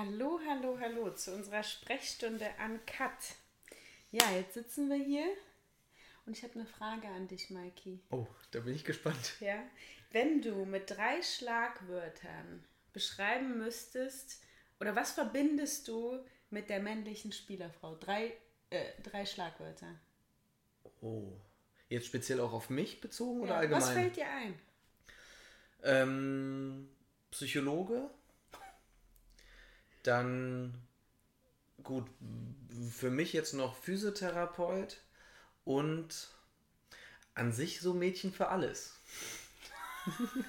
Hallo, hallo, hallo zu unserer Sprechstunde an Kat. Ja, jetzt sitzen wir hier und ich habe eine Frage an dich, Maiki. Oh, da bin ich gespannt. Ja, wenn du mit drei Schlagwörtern beschreiben müsstest, oder was verbindest du mit der männlichen Spielerfrau? Drei, äh, drei Schlagwörter. Oh, jetzt speziell auch auf mich bezogen oder Ja, allgemein? was fällt dir ein? Ähm, Psychologe. Dann, gut, für mich jetzt noch Physiotherapeut und an sich so Mädchen für alles.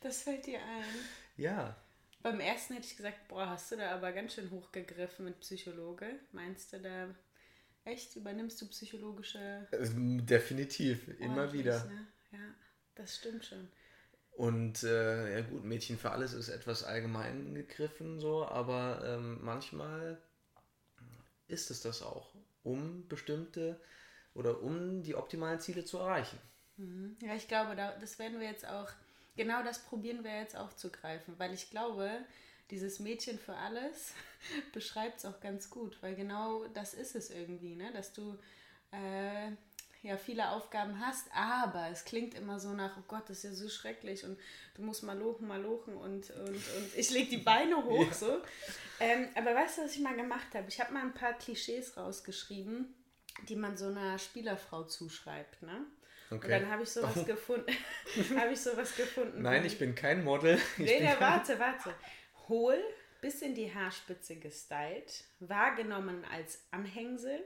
Das fällt dir ein. Ja, Beim ersten hätte ich gesagt, boah, hast du da aber ganz schön hochgegriffen mit Psychologe. Meinst du da echt, übernimmst du psychologische ähm, definitiv, immer wieder. Ne? Ja, das stimmt schon. Und äh, ja gut, Mädchen für alles ist etwas allgemein gegriffen so, aber ähm, manchmal ist es das auch, um bestimmte oder um die optimalen Ziele zu erreichen. Ja, ich glaube, da, das werden wir jetzt auch, genau das probieren wir jetzt aufzugreifen, weil ich glaube, dieses Mädchen für alles beschreibt es auch ganz gut, weil genau das ist es irgendwie, ne? dass du äh, ja viele Aufgaben hast, aber es klingt immer so nach, oh Gott, das ist ja so schrecklich und du musst mal lochen, mal lochen und, und, und ich lege die Beine hoch so. Ähm, aber weißt du, was ich mal gemacht habe? Ich habe mal ein paar Klischees rausgeschrieben, die man so einer Spielerfrau zuschreibt, ne? Und Okay. dann habe ich sowas Oh. gefunden. habe ich sowas gefunden. Nein, ich bin kein Model. Ich Nee, kein- warte, warte. Hohl, bis in die Haarspitze gestylt, wahrgenommen als Anhängsel,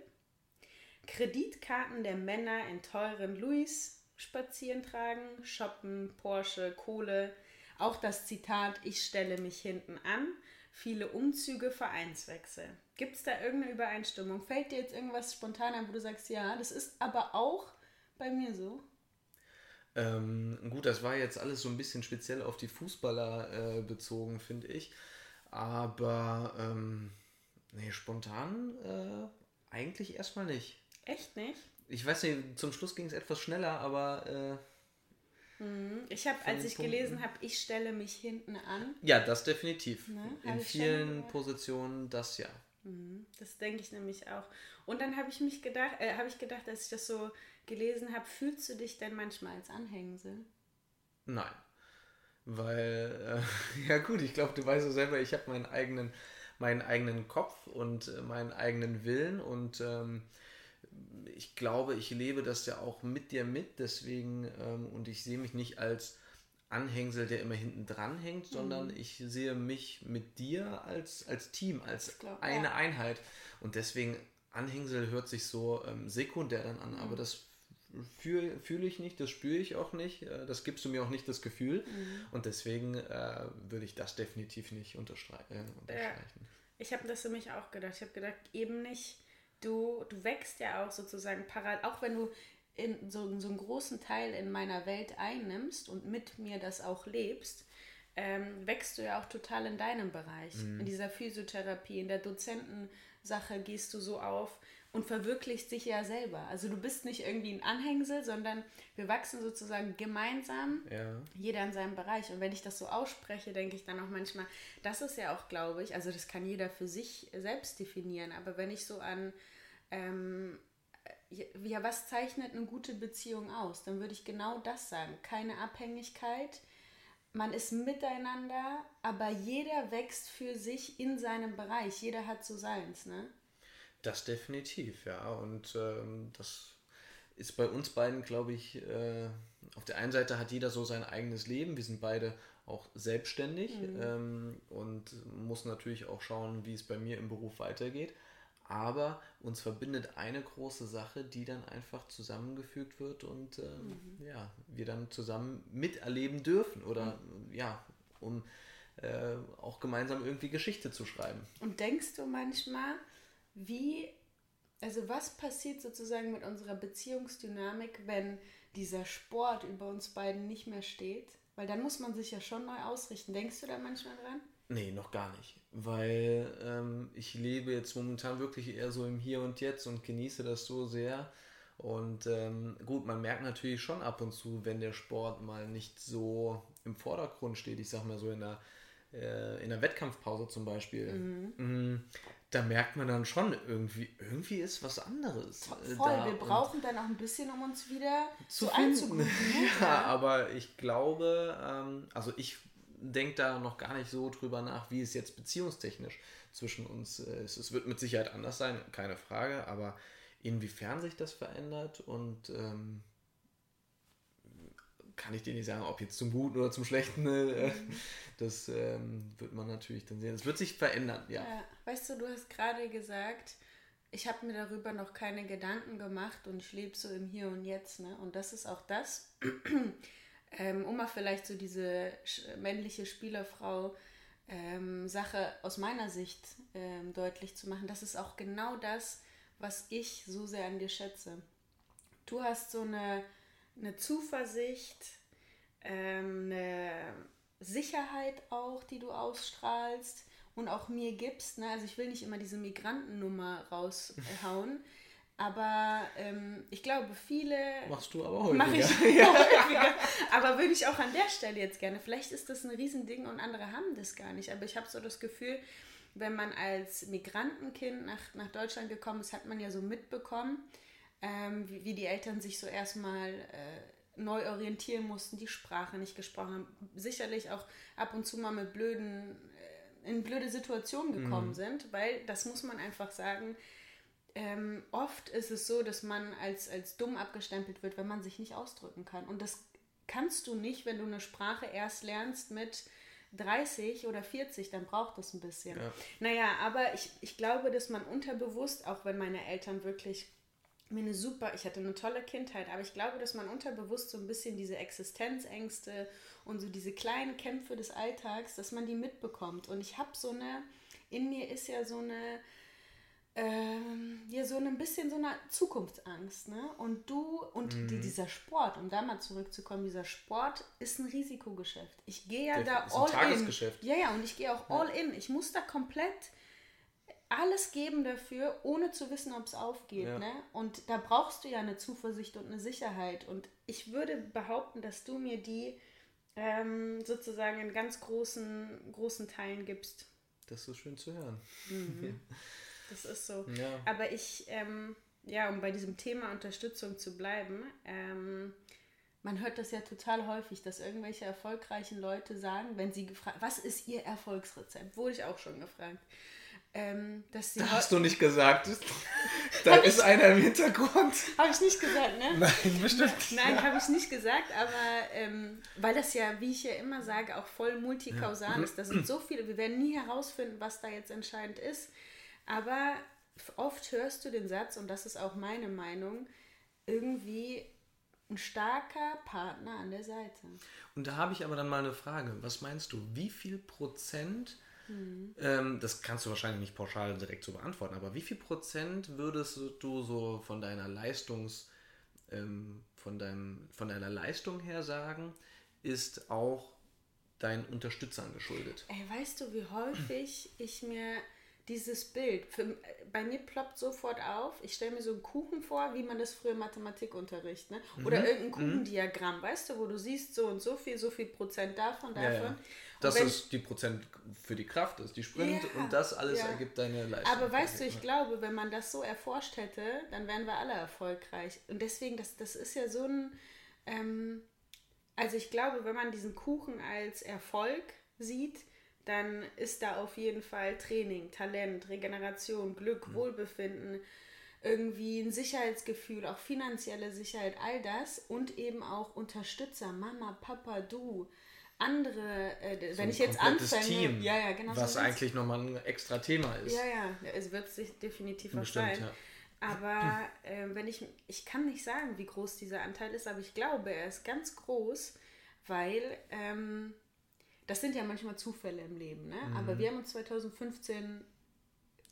Kreditkarten der Männer in teuren Louis spazieren tragen, shoppen, Porsche, Kohle, auch das Zitat, ich stelle mich hinten an, viele Umzüge, Vereinswechsel. Gibt es da irgendeine Übereinstimmung? Fällt dir jetzt irgendwas spontan ein, wo du sagst, ja, das ist aber auch bei mir so? Ähm, gut, das war jetzt alles so ein bisschen speziell auf die Fußballer äh, bezogen, finde ich. Aber ähm, nee, spontan äh, eigentlich erstmal nicht. Echt nicht? Ich weiß nicht, zum Schluss ging es etwas schneller, aber äh, Ich habe, als ich gelesen Punkten. habe, ich stelle mich hinten an, ja, das definitiv. Ne, hab In vielen. Positionen das ja. das denke ich nämlich auch. Und dann habe ich mich gedacht, äh, habe ich gedacht, als ich das so gelesen habe, fühlst du dich denn manchmal als Anhängsel? Nein. Weil, äh, ja gut, ich glaube, du weißt ja selber, ich habe meinen eigenen, meinen eigenen Kopf und äh, meinen eigenen Willen und ähm, ich glaube, ich lebe das ja auch mit dir mit, deswegen, ähm, und ich sehe mich nicht als Anhängsel, der immer hinten dran hängt, sondern ich sehe mich mit dir als, als Team, als glaub, eine ja. Einheit. Und deswegen, Anhängsel hört sich so ähm, sekundär dann an, aber das fühle fühl ich nicht, das spüre ich auch nicht, äh, das gibst du mir auch nicht das Gefühl. Und deswegen äh, würde ich das definitiv nicht unterstrei äh, unterstreichen. Ich habe das für mich auch gedacht. Ich habe gedacht, eben nicht, du, du wächst ja auch sozusagen parallel, auch wenn du in so, so einen großen Teil in meiner Welt einnimmst und mit mir das auch lebst, ähm, wächst du ja auch total in deinem Bereich. In dieser Physiotherapie, in der Dozentensache gehst du so auf und verwirklichst dich ja selber. Also du bist nicht irgendwie ein Anhängsel, sondern wir wachsen sozusagen gemeinsam Ja. jeder in seinem Bereich. Und wenn ich das so ausspreche, denke ich dann auch manchmal, das ist ja auch, glaube ich, also das kann jeder für sich selbst definieren, aber wenn ich so an, ähm, ja, was zeichnet eine gute Beziehung aus, dann würde ich genau das sagen. Keine Abhängigkeit, man ist miteinander, aber jeder wächst für sich in seinem Bereich. Jeder hat so seins, ne? Das definitiv, ja. Und ähm, das ist bei uns beiden, glaube ich, äh, auf der einen Seite hat jeder so sein eigenes Leben. Wir sind beide auch selbstständig ähm, und muss natürlich auch schauen, wie es bei mir im Beruf weitergeht. Aber uns verbindet eine große Sache, die dann einfach zusammengefügt wird und ähm, ja, wir dann zusammen miterleben dürfen oder ja, um äh, auch gemeinsam irgendwie Geschichte zu schreiben. Und denkst du manchmal, wie, also was passiert sozusagen mit unserer Beziehungsdynamik, wenn dieser Sport über uns beiden nicht mehr steht? Weil dann muss man sich ja schon neu ausrichten. Denkst du da manchmal dran? Nee, noch gar nicht. Weil ähm, ich lebe jetzt momentan wirklich eher so im Hier und Jetzt und genieße das so sehr. Und ähm, gut, man merkt natürlich schon ab und zu, wenn der Sport mal nicht so im Vordergrund steht. Ich sag mal so in der äh, in der Wettkampfpause zum Beispiel, mhm. Da merkt man dann schon irgendwie, irgendwie ist was anderes. Äh, Voll, da. wir brauchen dann auch ein bisschen, um uns wieder zu so einzugrooven. Ne? ja, aber ich glaube, ähm, also ich denke da noch gar nicht so drüber nach, wie es jetzt beziehungstechnisch zwischen uns ist. Es wird mit Sicherheit anders sein, keine Frage, aber inwiefern sich das verändert und ähm, kann ich dir nicht sagen, ob jetzt zum Guten oder zum Schlechten. Äh, mhm. das ähm, wird man natürlich dann sehen. Es wird sich verändern, ja. ja. Weißt du, du hast gerade gesagt, ich habe mir darüber noch keine Gedanken gemacht und ich lebe so im Hier und Jetzt. Ne? Und das ist auch das, ähm, um mal vielleicht so diese männliche Spielerfrau ähm, Sache aus meiner Sicht ähm, deutlich zu machen. Das ist auch genau das, was ich so sehr an dir schätze. Du hast so eine eine Zuversicht, ähm, eine Sicherheit auch, die du ausstrahlst und auch mir gibst. Ne? Also ich will nicht immer diese Migrantennummer raushauen. Aber ähm, ich glaube, viele. Machst du aber häufiger. Mach ich häufiger. Aber würde ich auch an der Stelle jetzt gerne. Vielleicht ist das ein Riesending und andere haben das gar nicht. Aber ich habe so das Gefühl, wenn man als Migrantenkind nach, nach Deutschland gekommen ist, hat man ja so mitbekommen, ähm, wie, wie, die Eltern sich so erstmal äh, neu orientieren mussten, die Sprache nicht gesprochen haben, sicherlich auch ab und zu mal mit blöden, äh, in blöde Situationen gekommen mhm. sind, weil das muss man einfach sagen, ähm, oft ist es so, dass man als, als dumm abgestempelt wird, wenn man sich nicht ausdrücken kann. Und das kannst du nicht, wenn du eine Sprache erst lernst mit 30 oder 40, dann braucht das ein bisschen. Ja. Naja, aber ich, ich glaube, dass man unterbewusst, auch wenn meine Eltern wirklich mir eine super, ich hatte eine tolle Kindheit, aber ich glaube, dass man unterbewusst so ein bisschen diese Existenzängste und so diese kleinen Kämpfe des Alltags, dass man die mitbekommt. Und ich habe so eine, in mir ist ja so eine, ähm, ja, so ein bisschen so eine Zukunftsangst, ne? Und du und mhm. die, dieser Sport, um da mal zurückzukommen, dieser Sport ist ein Risikogeschäft. Ich gehe ja Der, da all in. Ja, ja, und ich gehe auch ja. all in. Ich muss da komplett alles geben dafür, ohne zu wissen, ob es aufgeht. Ja. Ne? Und da brauchst du ja eine Zuversicht und eine Sicherheit. Und ich würde behaupten, dass du mir die ähm, sozusagen in ganz großen, großen Teilen gibst. Das ist so schön zu hören. Mhm. Das ist so. Ja. Aber ich, ähm, ja, um bei diesem Thema Unterstützung zu bleiben, ähm, man hört das ja total häufig, dass irgendwelche erfolgreichen Leute sagen, wenn sie gefragt, was ist ihr Erfolgsrezept? Wurde ich auch schon gefragt. Ähm, dass sie hast du nicht gesagt. da ist ich, einer im Hintergrund. Habe ich nicht gesagt, ne? Nein, bestimmt. Nein, ja. habe ich nicht gesagt, aber ähm, weil das ja, wie ich ja immer sage, auch voll multikausal ja. ist. Da sind so viele, wir werden nie herausfinden, was da jetzt entscheidend ist. Aber oft hörst du den Satz, und das ist auch meine Meinung, irgendwie ein starker Partner an der Seite. Und da habe ich aber dann mal eine Frage. Was meinst du, wie viel Prozent Mhm. Ähm, das kannst du wahrscheinlich nicht pauschal direkt so beantworten, aber wie viel Prozent würdest du so von deiner Leistungs, ähm, von, deinem, von deiner Leistung her sagen, ist auch deinen Unterstützern geschuldet? Ey, weißt du, wie häufig ich mir dieses Bild, für, bei mir ploppt sofort auf, ich stelle mir so einen Kuchen vor, wie man das früher im Mathematikunterricht, ne? Oder mhm. irgendein mhm. Kuchendiagramm, mhm. weißt du, wo du siehst, so und so viel, so viel Prozent davon, davon. Ja, ja. Das ist die Prozent für die Kraft, ist die Sprint ja, und das alles ergibt deine Leistung. Aber weißt du, ich glaube, wenn man das so erforscht hätte, dann wären wir alle erfolgreich. Und deswegen, das, das ist ja so ein, ähm, also ich glaube, wenn man diesen Kuchen als Erfolg sieht, dann ist da auf jeden Fall Training, Talent, Regeneration, Glück, mhm. Wohlbefinden, irgendwie ein Sicherheitsgefühl, auch finanzielle Sicherheit, all das und eben auch Unterstützer, Mama, Papa, du, andere, äh, so wenn ich jetzt anfange, Team, ja, ja, genau, was so eigentlich nochmal ein extra Thema ist. Ja, ja, es wird sich definitiv sein. Ja. Aber äh, wenn ich, ich kann nicht sagen, wie groß dieser Anteil ist, aber ich glaube, er ist ganz groß, weil ähm, das sind ja manchmal Zufälle im Leben, ne? Mhm. Aber wir haben uns 2015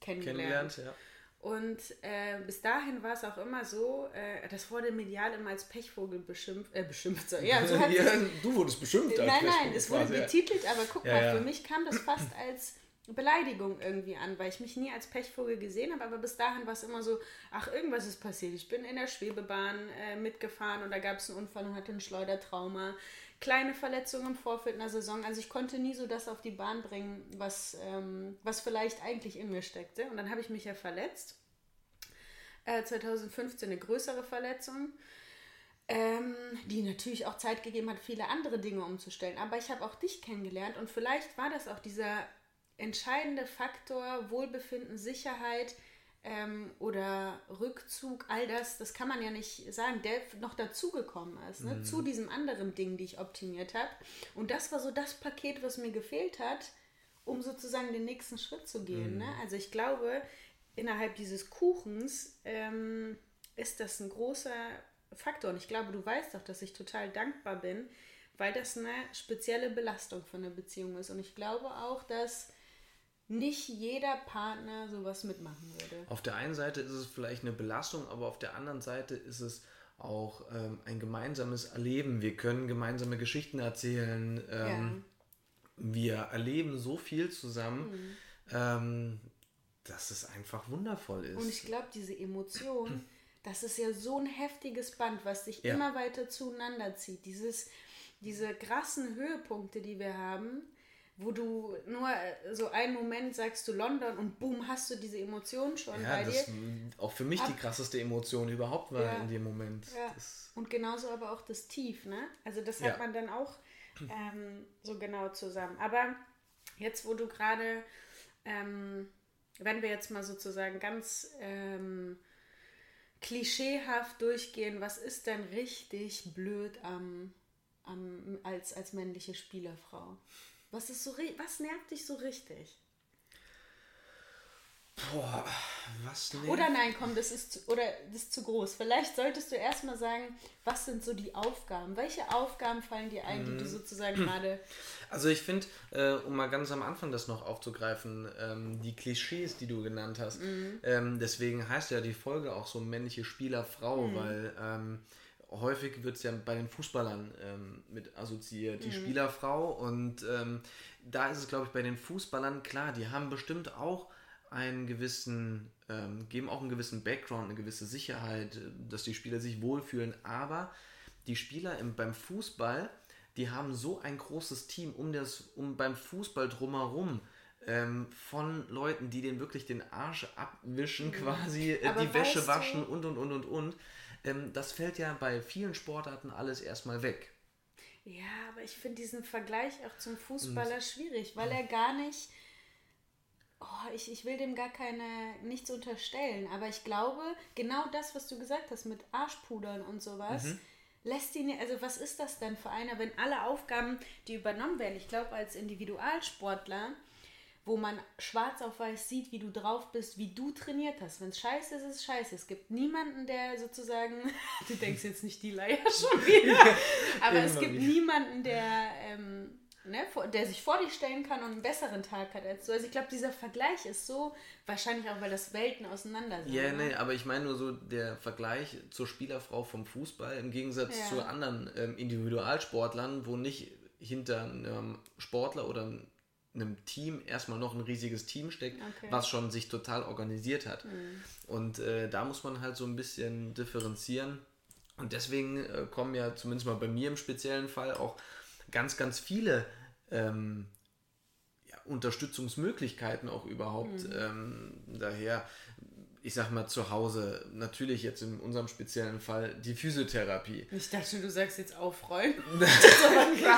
kennengelernt. Kennengelernt, ja. Und äh, bis dahin war es auch immer so, äh, das wurde medial immer als Pechvogel beschimpft. Äh, beschimpft so. ja, so ja, du wurdest beschimpft. Als nein, nein, es wurde betitelt, aber guck ja, mal, ja. für mich kam das fast als Beleidigung irgendwie an, weil ich mich nie als Pechvogel gesehen habe, aber bis dahin war es immer so, ach, irgendwas ist passiert. Ich bin in der Schwebebahn äh, mitgefahren und da gab es einen Unfall und hatte ein Schleudertrauma kleine Verletzungen im Vorfeld einer Saison. Also ich konnte nie so das auf die Bahn bringen, was, ähm, was vielleicht eigentlich in mir steckte. Und dann habe ich mich ja verletzt. Äh, 2015 eine größere Verletzung, ähm, die natürlich auch Zeit gegeben hat, viele andere Dinge umzustellen. Aber ich habe auch dich kennengelernt und vielleicht war das auch dieser entscheidende Faktor Wohlbefinden, Sicherheit, ähm, oder Rückzug, all das, das kann man ja nicht sagen, der noch dazugekommen ist, ne? Mhm. zu diesem anderen Ding, die ich optimiert habe. Und das war so das Paket, was mir gefehlt hat, um sozusagen den nächsten Schritt zu gehen. Mhm. Ne? Also ich glaube, innerhalb dieses Kuchens ähm, ist das ein großer Faktor. Und ich glaube, du weißt auch, dass ich total dankbar bin, weil das eine spezielle Belastung für eine Beziehung ist. Und ich glaube auch, dass nicht jeder Partner sowas mitmachen würde. Auf der einen Seite ist es vielleicht eine Belastung, aber auf der anderen Seite ist es auch ähm, ein gemeinsames Erleben. Wir können gemeinsame Geschichten erzählen. Ähm, ja. Wir erleben so viel zusammen, mhm. ähm, dass es einfach wundervoll ist. Und ich glaube, diese Emotion, das ist ja so ein heftiges Band, was sich ja. immer weiter zueinander zieht. Dieses, diese krassen Höhepunkte, die wir haben, wo du nur äh, so einen Moment sagst du London und boom, hast du diese Emotion schon ja, bei das dir. Auch für mich Ab, die krasseste Emotion überhaupt war ja, in dem Moment. Ja. Und genauso aber auch das Tief, ne? Also das hat man dann auch ähm, so genau zusammen. Aber jetzt, wo du gerade, ähm, wenn wir jetzt mal sozusagen ganz ähm, klischeehaft durchgehen, was ist denn richtig blöd am, am, als, als männliche Spielerfrau? Was ist so was nervt dich so richtig? Boah, was nervt? Oder nein, komm, das ist zu, oder das ist zu groß. Vielleicht solltest du erstmal sagen, was sind so die Aufgaben? Welche Aufgaben fallen dir ein, die du mhm. sozusagen gerade. Also ich finde, äh, um mal ganz am Anfang das noch aufzugreifen, ähm, die Klischees, die du genannt hast, mhm. ähm, deswegen heißt ja die Folge auch so männliche Spieler Frau, mhm. weil ähm, häufig wird es ja bei den Fußballern ähm, mit assoziiert, die mhm. Spielerfrau. Und ähm, da ist es, glaube ich, bei den Fußballern klar, die haben bestimmt auch einen gewissen, ähm, geben auch einen gewissen Background, eine gewisse Sicherheit, dass die Spieler sich wohlfühlen. Aber die Spieler im, beim Fußball, die haben so ein großes Team um das, um beim Fußball drumherum ähm, von Leuten, die den wirklich den Arsch abwischen, mhm. quasi äh, die Wäsche waschen und und und und und ähm, das fällt ja bei vielen Sportarten alles erstmal weg. Ja, aber ich finde diesen Vergleich auch zum Fußballer schwierig, weil er gar nicht. Oh, ich, ich will dem gar keine nichts unterstellen, aber ich glaube, genau das, was du gesagt hast mit Arschpudern und sowas, mhm. lässt ihn, also was ist das denn für einer, wenn alle Aufgaben, die übernommen werden, ich glaube, als Individualsportler wo man schwarz auf weiß sieht, wie du drauf bist, wie du trainiert hast. Wenn es scheiße ist, ist es scheiße. Es gibt niemanden, der sozusagen, du denkst jetzt nicht die Leier schon wieder, aber es gibt niemanden, der, ähm, ne, der sich vor dich stellen kann und einen besseren Tag hat als du. Also ich glaube, dieser Vergleich ist so, wahrscheinlich auch, weil das Welten auseinander sind. Ja, yeah, nee, aber ich meine nur so der Vergleich zur Spielerfrau vom Fußball im Gegensatz ja. zu anderen ähm, Individualsportlern, wo nicht hinter einem Sportler oder einem einem Team erstmal noch ein riesiges Team steckt, okay. was schon sich total organisiert hat. Mhm. Und äh, da muss man halt so ein bisschen differenzieren. Und deswegen äh, kommen ja zumindest mal bei mir im speziellen Fall auch ganz, ganz viele ähm, ja, Unterstützungsmöglichkeiten auch überhaupt mhm. ähm, daher ich sag mal, zu Hause, natürlich jetzt in unserem speziellen Fall, die Physiotherapie. Ich dachte, du sagst jetzt aufräumen. das,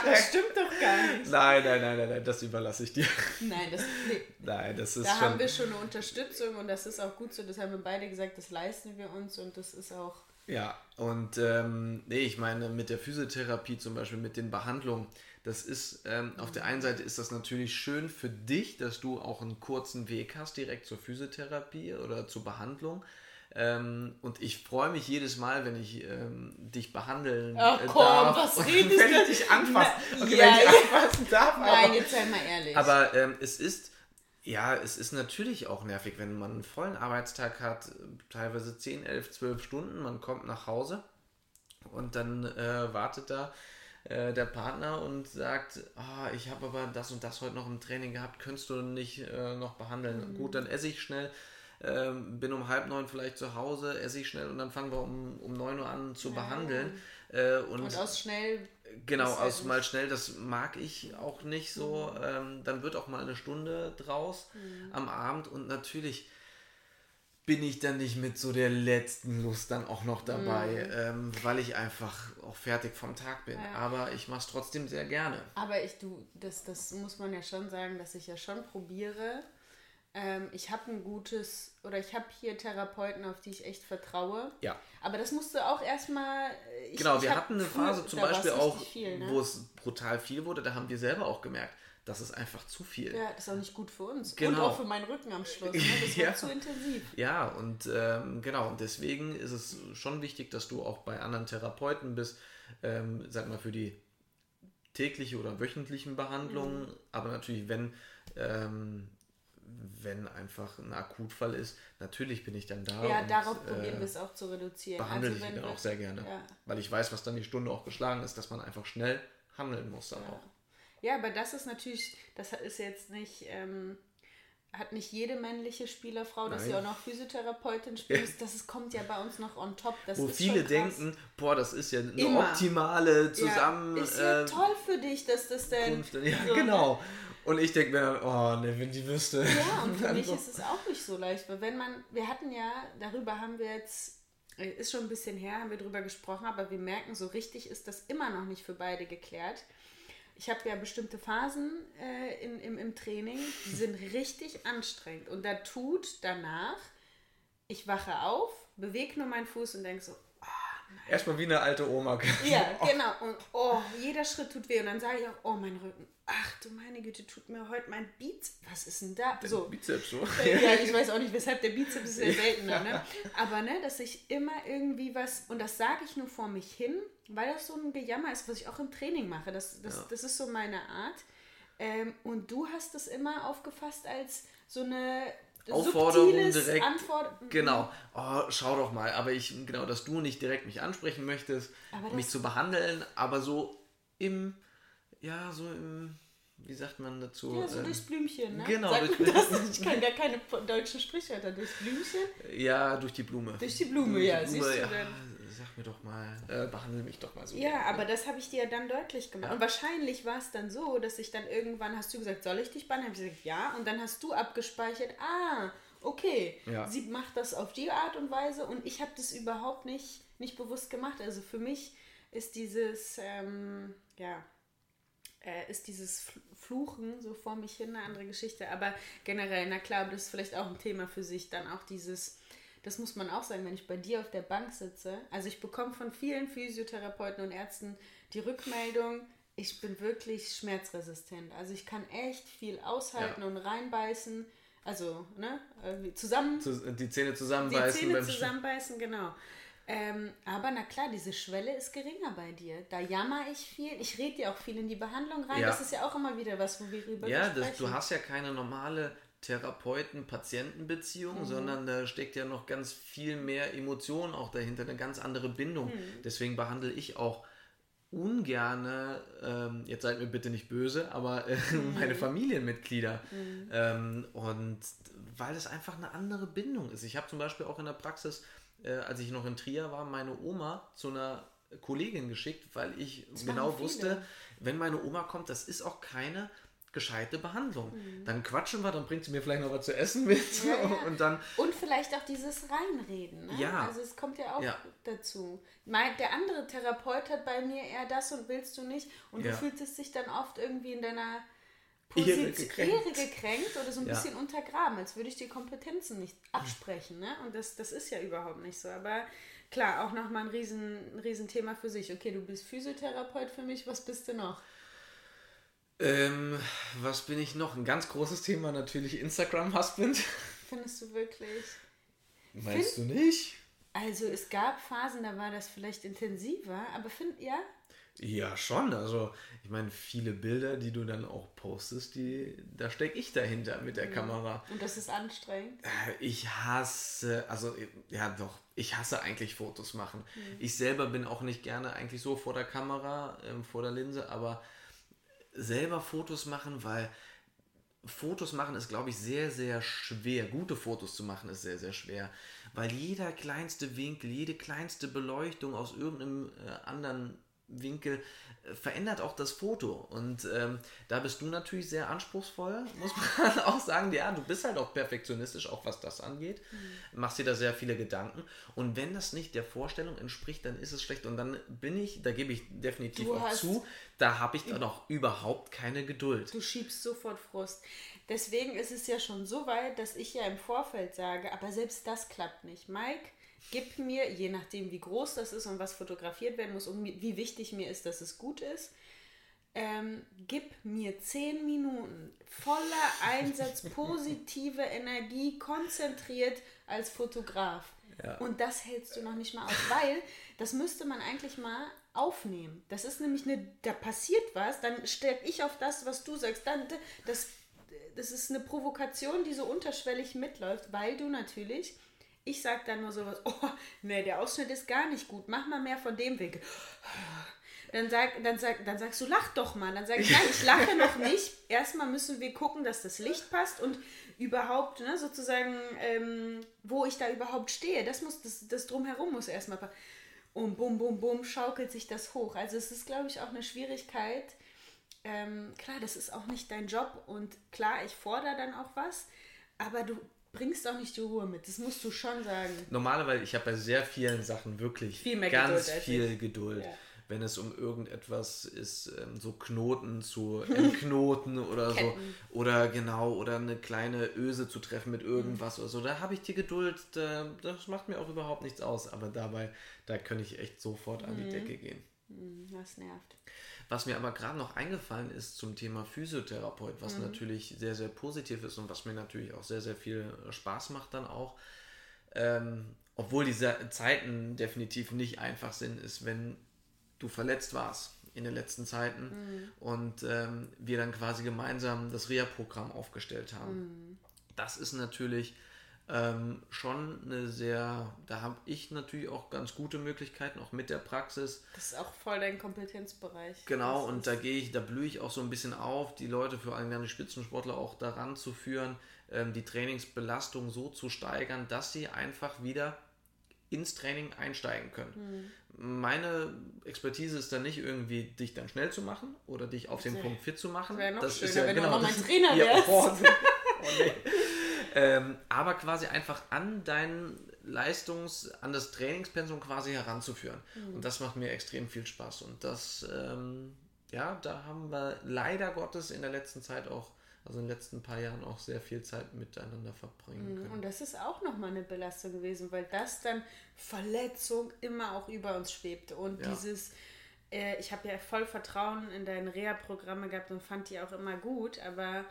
das stimmt doch gar nicht. Nein, nein, nein, nein, nein das überlasse ich dir. Nein, das, nee. nein, das ist Da schon, haben wir schon eine Unterstützung und das ist auch gut so. Das haben wir beide gesagt, das leisten wir uns und das ist auch. Ja, und ähm, nee, ich meine, mit der Physiotherapie zum Beispiel, mit den Behandlungen, das ist, ähm, auf der einen Seite ist das natürlich schön für dich, dass du auch einen kurzen Weg hast direkt zur Physiotherapie oder zur Behandlung. Ähm, und ich freue mich jedes Mal, wenn ich ähm, dich behandeln Ach, komm, darf. Was und redest wenn ich dich anfasse. Okay, ja, wenn ich dich anfassen darf. Nein, aber, jetzt sei mal ehrlich. Aber ähm, es ist, ja, es ist natürlich auch nervig, wenn man einen vollen Arbeitstag hat, teilweise 10, 11, 12 Stunden, man kommt nach Hause und dann äh, wartet da äh, der Partner und sagt, ah, ich habe aber das und das heute noch im Training gehabt, könntest du nicht äh, noch behandeln? Mhm. Gut, dann esse ich schnell, äh, bin um halb neun vielleicht zu Hause, esse ich schnell und dann fangen wir um, um neun Uhr an zu ja. behandeln. Äh, und, und, aus schnell Genau, also mal schnell, das mag ich auch nicht so. Mhm. Ähm, dann wird auch mal eine Stunde draus mhm. am Abend und natürlich bin ich dann nicht mit so der letzten Lust dann auch noch dabei, mhm. ähm, weil ich einfach auch fertig vom Tag bin. Ja. Aber ich mache es trotzdem sehr gerne. Aber ich, du, das, das muss man ja schon sagen, dass ich ja schon probiere. Ähm, ich habe ein gutes, oder ich habe hier Therapeuten, auf die ich echt vertraue. Ja. Aber das musst du auch erstmal. Genau, wir hatten eine Phase zum Beispiel auch, viel, ne? wo es brutal viel wurde. Da haben wir selber auch gemerkt, das ist einfach zu viel. Ja, das ist auch nicht gut für uns. Genau. Und auch für meinen Rücken am Schluss. Ne? Das ja. zu intensiv. Ja, und ähm, genau, und deswegen ist es schon wichtig, dass du auch bei anderen Therapeuten bist, ähm, sag mal, für die tägliche oder wöchentlichen Behandlungen, mhm. aber natürlich, wenn, ähm, wenn einfach ein Akutfall ist, natürlich bin ich dann da. Ja, und, darauf probieren äh, wir es auch zu reduzieren. Behandle also, ich dann auch sehr gerne. Ja. Weil ich weiß, was dann die Stunde auch geschlagen ist, dass man einfach schnell handeln muss dann ja. auch. Ja, aber das ist natürlich, das ist jetzt nicht, ähm, hat nicht jede männliche Spielerfrau, dass sie auch noch Physiotherapeutin spielt. Das ist, kommt ja bei uns noch on top. Das Wo viele denken, boah, das ist ja eine Immer. optimale Zusammen. Ja, ist ja äh, toll für dich, dass das denn. Ja, so, genau. Ne? Und ich denke mir, oh ne, wenn die wüsste. Ja, und für mich ist es auch nicht so leicht, weil wenn man, wir hatten ja, darüber haben wir jetzt, äh, ist schon ein bisschen her, haben wir darüber gesprochen, aber wir merken, so richtig ist das immer noch nicht für beide geklärt ich habe ja bestimmte Phasen äh, in, im, im Training, die sind richtig anstrengend. Und da tut danach, ich wache auf, bewege nur meinen Fuß und denke so, Erstmal wie eine alte Oma. Ja, genau. Und oh, jeder Schritt tut weh. Und dann sage ich auch, oh, mein Rücken. Ach du meine Güte, tut mir heute mein Bizeps. Was ist denn da? So. Bizeps so. Ja, ich weiß auch nicht, weshalb der Bizeps ist ja seltener. Ne? Aber ne, dass ich immer irgendwie was, und das sage ich nur vor mich hin, weil das so ein Gejammer ist, was ich auch im Training mache. Das, das, ja. das ist so meine Art. Ähm, und du hast es immer aufgefasst als so eine Aufforderung direkt. Antwort genau. Oh, schau doch mal. Aber ich, genau, dass du nicht direkt mich ansprechen möchtest, mich zu behandeln, aber so im, ja, so im, wie sagt man dazu? Ja, so ähm, durchs Blümchen, ne? Genau, durchs Blümchen. Ich kann gar keine deutschen Sprichwörter. Durchs Blümchen? Ja, durch die Blume. Durch die Blume, durch ja. Die Blume, siehst du denn? Sag mir doch mal, äh, behandle mich doch mal so. Ja, aber das habe ich dir ja dann deutlich gemacht. Ja. Und wahrscheinlich war es dann so, dass ich dann irgendwann, hast du gesagt, soll ich dich behandeln? Habe ich gesagt, ja. Und dann hast du abgespeichert, ah, okay, ja. sie macht das auf die Art und Weise und ich habe das überhaupt nicht, nicht bewusst gemacht. Also für mich ist dieses, ähm, ja, äh, ist dieses Fluchen so vor mich hin eine andere Geschichte. Aber generell, na klar, das ist vielleicht auch ein Thema für sich, dann auch dieses das muss man auch sagen, wenn ich bei dir auf der Bank sitze. Also ich bekomme von vielen Physiotherapeuten und Ärzten die Rückmeldung, ich bin wirklich schmerzresistent. Also ich kann echt viel aushalten ja. und reinbeißen. Also, ne, zusammen. Die Zähne zusammenbeißen. Die Zähne zusammenbeißen, genau. Ähm, aber na klar, diese Schwelle ist geringer bei dir. Da jammer ich viel. Ich rede dir auch viel in die Behandlung rein. Ja. Das ist ja auch immer wieder was, wo wir rüber ja, sprechen. Ja, du hast ja keine normale Therapeuten-Patienten-Beziehung, mhm. sondern da steckt ja noch ganz viel mehr Emotionen auch dahinter, eine ganz andere Bindung. Mhm. Deswegen behandle ich auch ungerne, ähm, jetzt seid mir bitte nicht böse, aber äh, mhm. meine Familienmitglieder. Mhm. Ähm, und weil es einfach eine andere Bindung ist. Ich habe zum Beispiel auch in der Praxis, äh, als ich noch in Trier war, meine Oma zu einer Kollegin geschickt, weil ich das genau wusste, wenn meine Oma kommt, das ist auch keine gescheite Behandlung. Mhm. Dann quatschen wir, dann bringt sie mir vielleicht noch was zu essen mit ja, ja. und dann und vielleicht auch dieses Reinreden. Ne? Ja. Also es kommt ja auch ja. dazu. Mein, der andere Therapeut hat bei mir eher das und willst du nicht und du fühlst dich dann oft irgendwie in deiner Position Ehre gekränkt. Ehre gekränkt oder so ein bisschen untergraben, als würde ich die Kompetenzen nicht absprechen. Ne? Und das, das ist ja überhaupt nicht so. Aber klar, auch nochmal ein riesen, ein riesen Thema für sich. Okay, du bist Physiotherapeut für mich, was bist du noch? Ähm, was bin ich noch? Ein ganz großes Thema natürlich Instagram-Husband. Findest du wirklich? Meinst find, du nicht? Also es gab Phasen, da war das vielleicht intensiver, aber find, ja? Ja, schon. Also ich meine, viele Bilder, die du dann auch postest, die, da stecke ich dahinter mit der mhm. Kamera. Und das ist anstrengend? Äh, ich hasse, also ja doch, ich hasse eigentlich Fotos machen. Mhm. Ich selber bin auch nicht gerne eigentlich so vor der Kamera, ähm, vor der Linse, aber selber Fotos machen, weil Fotos machen ist, glaube ich, sehr, sehr schwer. Gute Fotos zu machen ist sehr, sehr schwer, weil jeder kleinste Winkel, jede kleinste Beleuchtung aus irgendeinem äh, anderen Winkel äh, verändert auch das Foto. Und ähm, da bist du natürlich sehr anspruchsvoll, muss man auch sagen. Ja, du bist halt auch perfektionistisch, auch was das angeht. Mhm. Machst dir da sehr viele Gedanken. Und wenn das nicht der Vorstellung entspricht, dann ist es schlecht. Und dann bin ich, da gebe ich definitiv du auch zu, da habe ich dann auch überhaupt keine Geduld. Du schiebst sofort Frust. Deswegen ist es ja schon so weit, dass ich ja im Vorfeld sage, aber selbst das klappt nicht. Mike, gib mir, je nachdem wie groß das ist und was fotografiert werden muss und wie wichtig mir ist, dass es gut ist, ähm, gib mir zehn Minuten voller Einsatz, positive Energie, konzentriert als Fotograf. Ja. Und das hältst du noch nicht mal aus, weil das müsste man eigentlich mal aufnehmen. Das ist nämlich eine, da passiert was, dann stelle ich auf das, was du sagst, dann das, das ist eine Provokation, die so unterschwellig mitläuft, weil du natürlich ich sage dann nur sowas, oh, nee, der Ausschnitt ist gar nicht gut, mach mal mehr von dem Weg. Dann, sag, dann, sag, dann sagst du, lach doch mal. Dann sage ich, nein, ich lache noch nicht. Erstmal müssen wir gucken, dass das Licht passt und überhaupt, ne, sozusagen, ähm, wo ich da überhaupt stehe. Das muss, das, das drumherum muss erstmal passen. Und bum, bum, bum, schaukelt sich das hoch. Also es ist, glaube ich, auch eine Schwierigkeit. Ähm, klar, das ist auch nicht dein Job und klar, ich fordere dann auch was, aber du bringst auch nicht die Ruhe mit. Das musst du schon sagen. Normalerweise, ich habe bei sehr vielen Sachen wirklich viel ganz Geduld viel Geduld. Ja. Wenn es um irgendetwas ist, ähm, so Knoten zu entknoten oder so. Oder genau, oder eine kleine Öse zu treffen mit irgendwas mhm. oder so. Da habe ich die Geduld, das macht mir auch überhaupt nichts aus. Aber dabei, da könnte ich echt sofort an die mhm. Decke gehen. Mhm, das nervt. Was mir aber gerade noch eingefallen ist zum Thema Physiotherapeut, was mhm. natürlich sehr, sehr positiv ist und was mir natürlich auch sehr, sehr viel Spaß macht dann auch. Ähm, obwohl diese Zeiten definitiv nicht einfach sind, ist, wenn du verletzt warst in den letzten Zeiten mhm. und ähm, wir dann quasi gemeinsam das Reha-Programm aufgestellt haben. Mhm. Das ist natürlich ähm, schon eine sehr, da habe ich natürlich auch ganz gute Möglichkeiten, auch mit der Praxis. Das ist auch voll dein Kompetenzbereich. Genau, und da gehe ich, da blühe ich auch so ein bisschen auf, die Leute, vor allem die Spitzensportler auch daran zu führen, ähm, die Trainingsbelastung so zu steigern, dass sie einfach wieder ins Training einsteigen können. Hm. Meine Expertise ist dann nicht irgendwie, dich dann schnell zu machen oder dich auf den Punkt fit zu machen. Das, das schöner, ist ja wenn genau, du noch mein Trainer wärst. Ja, oh, oh, nee. Ähm, aber quasi einfach an dein Leistungs-, an das Trainingspensum quasi heranzuführen. Mhm. Und das macht mir extrem viel Spaß. Und das, ähm, ja, da haben wir leider Gottes in der letzten Zeit auch, also in den letzten paar Jahren auch sehr viel Zeit miteinander verbringen mhm. können. Und das ist auch nochmal eine Belastung gewesen, weil das dann Verletzung immer auch über uns schwebte. Und ja. dieses, äh, ich habe ja voll Vertrauen in deine Reha-Programme gehabt und fand die auch immer gut, aber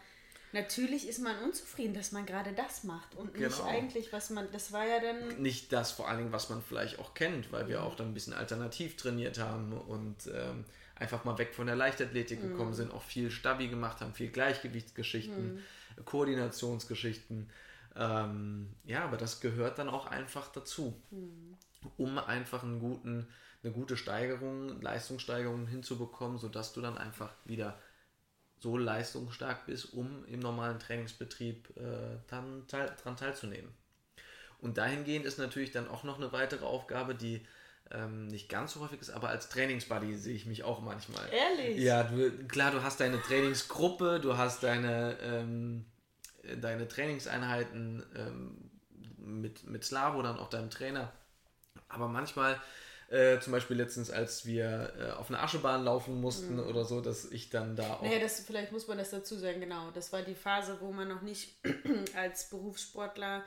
Natürlich ist man unzufrieden, dass man gerade das macht und genau. nicht eigentlich, was man, das war ja dann... Nicht das vor allen Dingen, was man vielleicht auch kennt, weil wir auch dann ein bisschen alternativ trainiert haben und ähm, einfach mal weg von der Leichtathletik mhm. gekommen sind, auch viel Stabi gemacht haben, viel Gleichgewichtsgeschichten, mhm. Koordinationsgeschichten. Ähm, ja, aber das gehört dann auch einfach dazu, mhm. um einfach einen guten, eine gute Steigerung, Leistungssteigerung hinzubekommen, sodass du dann einfach wieder so leistungsstark bist, um im normalen Trainingsbetrieb äh, dann teil, daran teilzunehmen. Und dahingehend ist natürlich dann auch noch eine weitere Aufgabe, die ähm, nicht ganz so häufig ist, aber als Trainingsbuddy sehe ich mich auch manchmal. Ehrlich? Ja, du, klar, du hast deine Trainingsgruppe, du hast deine, ähm, deine Trainingseinheiten ähm, mit, mit Slavo, dann auch deinem Trainer. Aber manchmal äh, zum Beispiel letztens, als wir äh, auf eine Aschebahn laufen mussten mhm. oder so, dass ich dann da auch. Naja, das, vielleicht muss man das dazu sagen, genau. Das war die Phase, wo man noch nicht als Berufssportler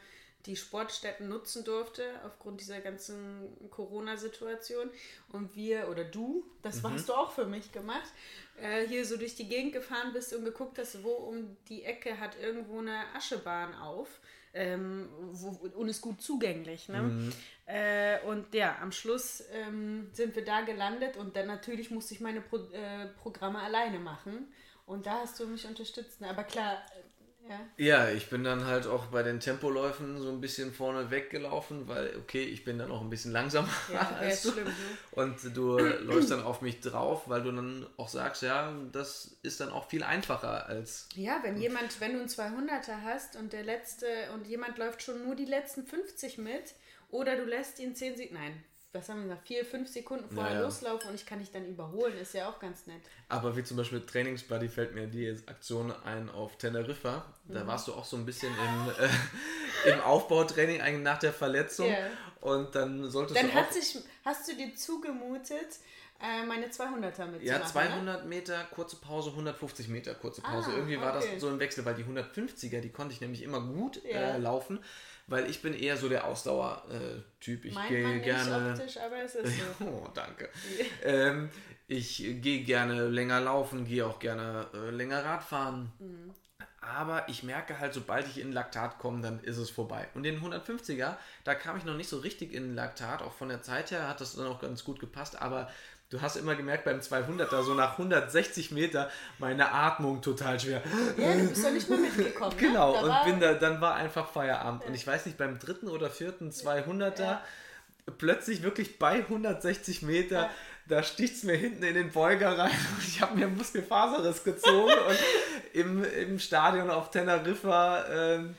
die Sportstätten nutzen durfte aufgrund dieser ganzen Corona-Situation. Und wir oder du, das mhm. hast du auch für mich gemacht, äh, hier so durch die Gegend gefahren bist und geguckt hast, wo um die Ecke hat irgendwo eine Aschebahn auf ähm, wo, und ist gut zugänglich. Ne? Mhm. Äh, und ja, am Schluss ähm, sind wir da gelandet und dann natürlich musste ich meine Pro äh, Programme alleine machen. Und da hast du mich unterstützt. Ne? Aber klar, ja. ja, ich bin dann halt auch bei den Tempoläufen so ein bisschen vorne weggelaufen, weil, okay, ich bin dann auch ein bisschen langsamer ja, als du. Schlimm, ne? Und du läufst dann auf mich drauf, weil du dann auch sagst, ja, das ist dann auch viel einfacher als. Ja, wenn jemand, wenn du einen 200er hast und der letzte und jemand läuft schon nur die letzten 50 mit oder du lässt ihn 10 Sekunden, nein, was haben wir gesagt, vier, fünf Sekunden vorher Ja, ja. loslaufen und ich kann dich dann überholen, ist ja auch ganz nett. Aber wie zum Beispiel Trainingsbuddy fällt mir die Aktion ein auf Teneriffa. Mhm. Da warst du auch so ein bisschen im, äh, im Aufbautraining eigentlich nach der Verletzung. Ja. Und dann solltest Dann du sich, hast du dir zugemutet, äh, meine 200er mitzumachen. Ja, Ne? 200 Meter, kurze Pause, 150 Meter, kurze Pause. Ah, Irgendwie war okay. das so im Wechsel, weil die 150er, die konnte ich nämlich immer gut Ja. äh, laufen, weil ich bin eher so der Ausdauer-Typ. ich gehe nicht gerne... optisch, aber es ist so. Oh, danke. ähm, ich gehe gerne länger laufen, gehe auch gerne äh, länger Radfahren. Mhm. Aber ich merke halt, sobald ich in Laktat komme, dann ist es vorbei. Und den 150er, da kam ich noch nicht so richtig in Laktat. Auch von der Zeit her hat das dann auch ganz gut gepasst. Aber du hast immer gemerkt beim 200er, so nach 160 Meter, meine Atmung total schwer. Ja, du bist doch nicht mehr mitgekommen. Genau, ne? Und war- bin da, dann war einfach Feierabend. Und ich weiß nicht, beim dritten oder vierten 200er, Ja. plötzlich wirklich bei 160 Meter, Ja. da sticht es mir hinten in den Beuger rein und ich habe mir einen Muskelfaserriss gezogen und im, im Stadion auf Teneriffa, ähm,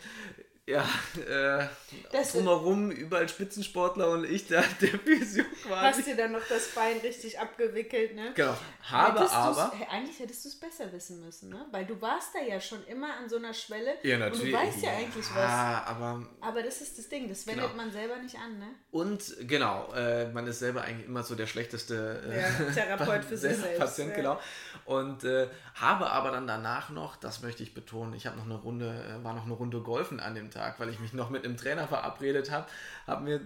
ja, äh, Das- drumherum überall Spitzensportler und ich da der Physio quasi. Hast dir dann noch das Bein richtig abgewickelt, ne? Genau, habe Hättest aber... Eigentlich hättest du es besser wissen müssen, ne? Weil du warst da ja schon immer an so einer Schwelle. Ja, Und natürlich. du weißt ja eigentlich was. Ja, aber Aber das ist das Ding, das wendet Genau. man selber nicht an, ne? Und genau, äh, man ist selber eigentlich immer so der schlechteste äh, Ja, Therapeut für sich selbst, Patient, ja. genau. Und äh, habe aber dann danach noch, das möchte ich betonen, ich habe noch eine Runde, äh, war noch eine Runde golfen an dem Tag, weil ich mich noch mit einem Trainer verabredet habe, habe mir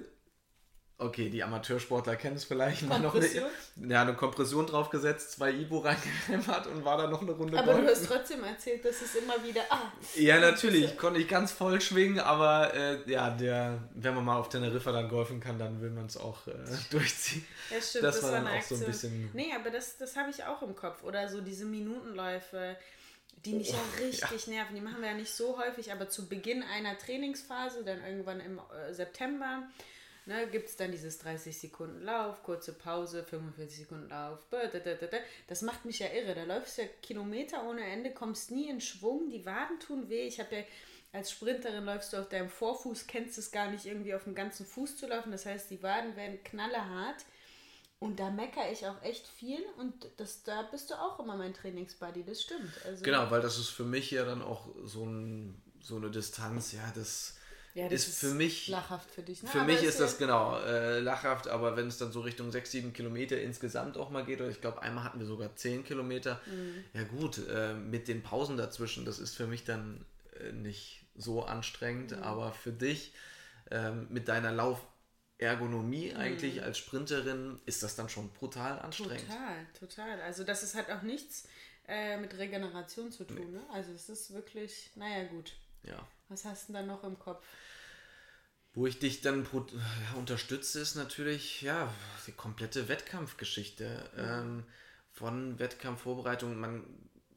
Okay, die Amateursportler kennen es vielleicht. Mal noch eine, Kompression? ja, eine Kompression draufgesetzt, zwei Ibo reingehämmert und war dann noch eine Runde Aber du golfen. hast trotzdem erzählt, dass es immer wieder. Ah, Ja, natürlich, konnte ich ganz voll schwingen, aber äh, ja, der, wenn man mal auf Teneriffa dann golfen kann, dann will man es auch äh, durchziehen. Ja, stimmt, Das das, war dann auch so ein Aktion. bisschen- Nee, aber das, das habe ich auch im Kopf. Oder so diese Minutenläufe, die mich ja Oh, richtig nerven. Die machen wir ja nicht so häufig, aber zu Beginn einer Trainingsphase, dann irgendwann im äh, September, ne, gibt es dann dieses 30 Sekunden Lauf, kurze Pause, 45 Sekunden Lauf. Das macht mich ja irre. Da läufst du ja Kilometer ohne Ende, kommst nie in Schwung, die Waden tun weh. Ich habe ja als Sprinterin läufst du auf deinem Vorfuß, kennst es gar nicht irgendwie auf dem ganzen Fuß zu laufen. Das heißt, die Waden werden knallehart. Und da meckere ich auch echt viel und das, da bist du auch immer mein Trainingsbuddy, das stimmt. Also, Genau, weil das ist für mich ja dann auch so, ein, so eine Distanz, ja, das, ja, das ist für mich- lachhaft für dich. Ne? für Aber mich es ist das genau äh, lachhaft, aber wenn es dann so Richtung 6, 7 Kilometer insgesamt auch mal geht, oder ich glaube, einmal hatten wir sogar 10 Kilometer, Mhm. ja gut, äh, mit den Pausen dazwischen, das ist für mich dann äh, nicht so anstrengend, Mhm. aber für dich ähm, mit deiner Laufergonomie Mhm. eigentlich als Sprinterin ist das dann schon brutal anstrengend. Total, total. Also das ist halt auch nichts äh, mit Regeneration zu tun. Ne? Also es ist wirklich, naja gut. Ja. Was hast du denn da noch im Kopf? Wo ich dich dann unterstütze, ist natürlich ja die komplette Wettkampfgeschichte. Ähm, von Wettkampfvorbereitung. Man,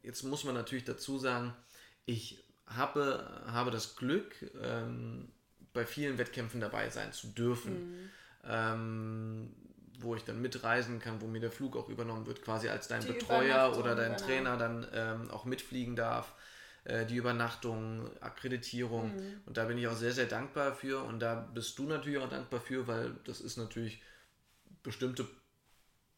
jetzt muss man natürlich dazu sagen, ich habe, habe das Glück, ähm, bei vielen Wettkämpfen dabei sein zu dürfen. Ähm, wo ich dann mitreisen kann, wo mir der Flug auch übernommen wird, quasi als dein Die Betreuer oder dein genau. Trainer dann ähm, auch mitfliegen darf. Äh, die Übernachtung, Akkreditierung. Mhm. Und da bin ich auch sehr, sehr dankbar für. Und da bist du natürlich auch dankbar für, weil das ist natürlich bestimmte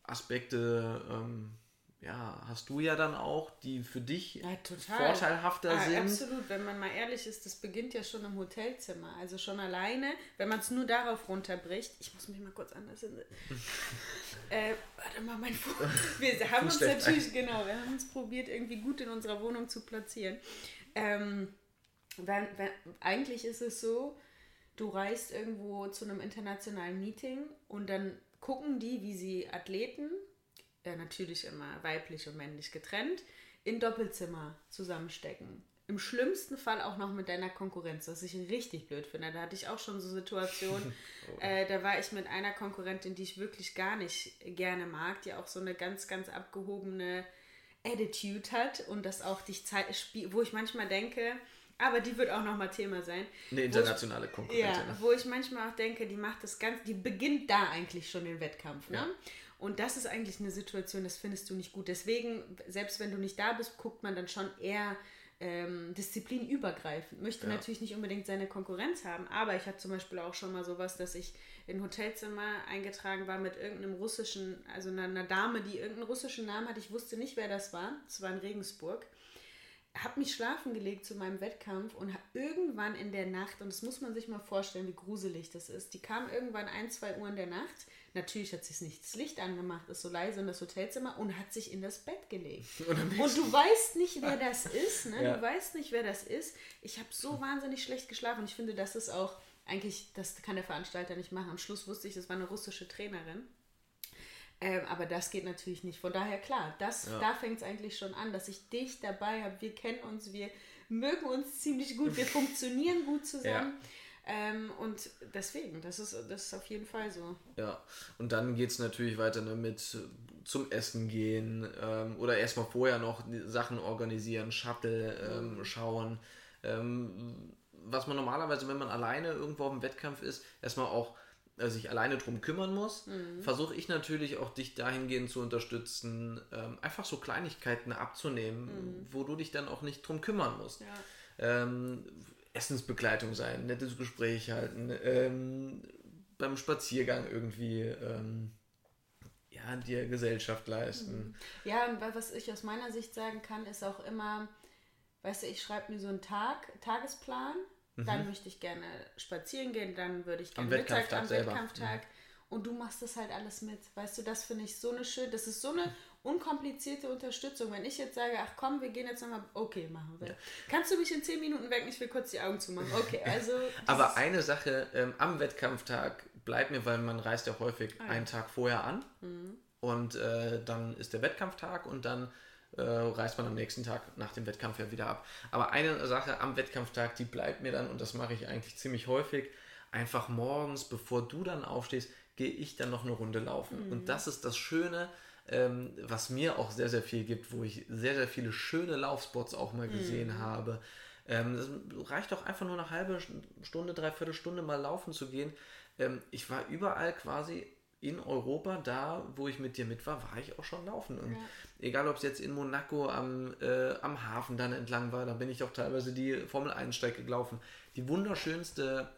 Aspekte, ähm, ja, hast du ja dann auch, die für dich Ja, vorteilhafter Ah, sind. Absolut, wenn man mal ehrlich ist, das beginnt ja schon im Hotelzimmer. Also schon alleine, wenn man es nur darauf runterbricht. Ich muss mich mal kurz anders hin. äh, warte mal, mein Fuß. Wir haben uns natürlich, genau, wir haben uns probiert, irgendwie gut in unserer Wohnung zu platzieren. Ähm, wenn, wenn, eigentlich ist es so, du reist irgendwo zu einem internationalen Meeting und dann gucken die, wie sie Athleten, ja natürlich immer weiblich und männlich getrennt, in Doppelzimmer zusammenstecken. Im schlimmsten Fall auch noch mit deiner Konkurrenz, was ich richtig blöd finde. Da hatte ich auch schon so Situationen, äh, da war ich mit einer Konkurrentin, die ich wirklich gar nicht gerne mag, die auch so eine ganz, ganz abgehobene Attitude hat und das auch dich Zeit spielt, wo ich manchmal denke, aber die wird auch nochmal Thema sein. Eine internationale Konkurrentin. ja, wo ich manchmal auch denke, die macht das ganz, die beginnt da eigentlich schon den Wettkampf, ne? Ja. Und das ist eigentlich eine Situation, das findest du nicht gut. Deswegen, selbst wenn du nicht da bist, guckt man dann schon eher ähm, disziplinübergreifend. Möchte ja. natürlich nicht unbedingt seine Konkurrenz haben, aber ich hatte zum Beispiel auch schon mal sowas, dass ich in Hotelzimmer eingetragen war mit irgendeinem russischen, also einer, einer Dame, die irgendeinen russischen Namen hat. Ich wusste nicht, wer das war. Es war in Regensburg habe mich schlafen gelegt zu meinem Wettkampf und irgendwann in der Nacht, und das muss man sich mal vorstellen, wie gruselig das ist, die kam irgendwann ein, zwei Uhr in der Nacht. Natürlich hat sie nicht das Licht angemacht, ist so leise in das Hotelzimmer und hat sich in das Bett gelegt. Und, und du weißt nicht, wer das ist. Ne? Ja. Du weißt nicht, wer das ist. Ich habe so wahnsinnig schlecht geschlafen ich finde, das ist auch eigentlich, das kann der Veranstalter nicht machen. Am Schluss wusste ich, das war eine russische Trainerin. Ähm, aber das geht natürlich nicht. Von daher, klar, das, ja. da fängt es eigentlich schon an, dass ich dich dabei habe. Wir kennen uns, wir mögen uns ziemlich gut, wir funktionieren gut zusammen. Ja. Ähm, und deswegen, das ist, das ist auf jeden Fall so. Ja, und dann geht es natürlich weiter ne, mit zum Essen gehen ähm, oder erstmal vorher noch Sachen organisieren, Shuttle ähm, mhm. schauen. Ähm, was man normalerweise, wenn man alleine irgendwo auf dem Wettkampf ist, erstmal auch äh, sich alleine drum kümmern muss, mhm. versuche ich natürlich auch dich dahingehend zu unterstützen, ähm, einfach so Kleinigkeiten abzunehmen, mhm. wo du dich dann auch nicht drum kümmern musst. Ja. Essensbegleitung sein, nettes Gespräch halten, ähm, beim Spaziergang irgendwie ähm, ja, dir Gesellschaft leisten. Mhm. Ja, und was ich aus meiner Sicht sagen kann, ist auch immer, weißt du, ich schreibe mir so einen Tag, Tagesplan Mhm. Dann möchte ich gerne spazieren gehen, dann würde ich gerne am Mittag Wettkampftag am Wettkampftag. Mhm. Und du machst das halt alles mit. Weißt du, das finde ich so eine schön, das ist so eine unkomplizierte Unterstützung. Wenn ich jetzt sage, ach komm, wir gehen jetzt nochmal, okay, machen wir. Ja. Kannst du mich in 10 Minuten wecken? Ich will kurz die Augen zumachen. Okay, also. Aber eine Sache ähm, am Wettkampftag bleibt mir, weil man reist ja häufig ah, ja. einen Tag vorher an. Mhm. Und äh, dann ist der Wettkampftag und dann äh, reist man am nächsten Tag nach dem Wettkampf ja wieder ab. Aber eine Sache am Wettkampftag, die bleibt mir dann, und das mache ich eigentlich ziemlich häufig, einfach morgens, bevor du dann aufstehst, gehe ich dann noch eine Runde laufen. Mhm. Und das ist das Schöne, ähm, was mir auch sehr, sehr viel gibt, wo ich sehr, sehr viele schöne Laufspots auch mal gesehen mhm. habe. Ähm, es reicht doch einfach nur eine halbe Stunde, dreiviertel Stunde mal laufen zu gehen. Ähm, ich war überall quasi in Europa, da wo ich mit dir mit war, war ich auch schon laufen. Und ja. egal, ob es jetzt in Monaco am, äh, am Hafen dann entlang war, da bin ich auch teilweise die Formel 1-Strecke gelaufen. Die wunderschönste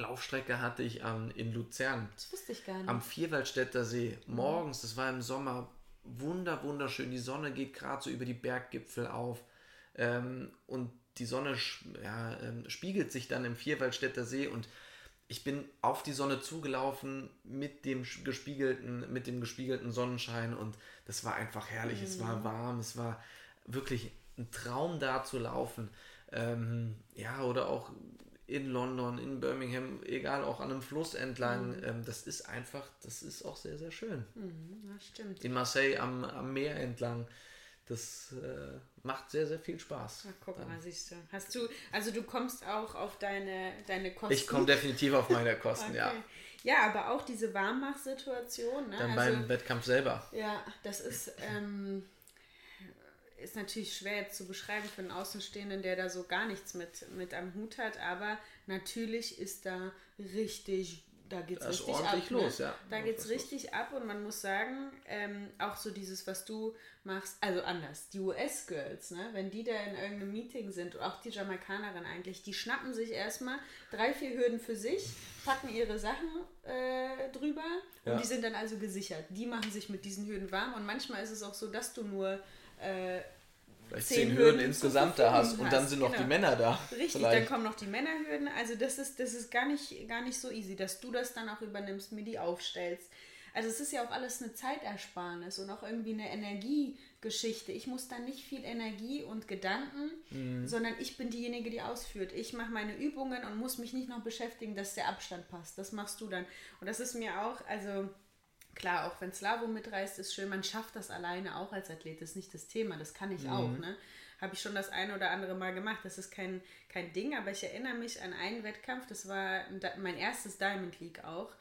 Laufstrecke hatte ich ähm, in Luzern. Das wusste ich gar nicht. Am Vierwaldstätter See. Morgens, das war im Sommer, wunder, wunderschön. Die Sonne geht gerade so über die Berggipfel auf. Ähm, und die Sonne ja, äh, spiegelt sich dann im Vierwaldstätter See und ich bin auf die Sonne zugelaufen mit dem gespiegelten, mit dem gespiegelten Sonnenschein und das war einfach herrlich. Mhm. Es war mhm. warm, es war wirklich ein Traum da zu laufen. Ähm, ja, oder auch in London, in Birmingham, egal, auch an einem Fluss entlang. Mhm. Ähm, das ist einfach, das ist auch sehr, sehr schön. Mhm, das stimmt. In Marseille am, am Meer entlang das äh, macht sehr, sehr viel Spaß. Ach, guck dann. mal, siehst du. Hast du, also du kommst auch auf deine, deine Kosten? Ich komme definitiv auf meine Kosten, okay. ja. Ja, aber auch diese Warmmachsituation. Ne? Dann also, beim Wettkampf selber. Ja, das ist, ähm, ist natürlich schwer jetzt zu beschreiben für einen Außenstehenden, der da so gar nichts mit, mit am Hut hat, aber natürlich ist da richtig da geht es richtig ab. Ne? Los, ne? ja. Da geht es richtig los. ab und man muss sagen, ähm, auch so dieses, was du machst, also anders, die US-Girls, ne? wenn die da in irgendeinem Meeting sind, auch die Jamaikanerin eigentlich, die schnappen sich erstmal drei, vier Hürden für sich, packen ihre Sachen äh, drüber ja. und die sind dann also gesichert. Die machen sich mit diesen Hürden warm und manchmal ist es auch so, dass du nur äh, vielleicht zehn, zehn Hürden, Hürden insgesamt da hast und dann sind noch genau. die Männer da. Richtig, vielleicht. dann kommen noch die Männerhürden. Also das ist, das ist gar nicht, gar nicht so easy, dass du das dann auch übernimmst, mir die aufstellst. Also es ist ja auch alles eine Zeitersparnis und auch irgendwie eine Energiegeschichte. Ich muss dann nicht viel Energie und Gedanken, mhm. sondern ich bin diejenige, die ausführt. Ich mache meine Übungen und muss mich nicht noch beschäftigen, dass der Abstand passt. Das machst du dann. Und das ist mir auch, also Klar, auch wenn Slavo mitreist, ist schön, man schafft das alleine auch als Athlet, das ist nicht das Thema, das kann ich mhm. auch. Ne? Habe ich schon das eine oder andere Mal gemacht, das ist kein, kein Ding, aber ich erinnere mich an einen Wettkampf, das war mein erstes Diamond League auch,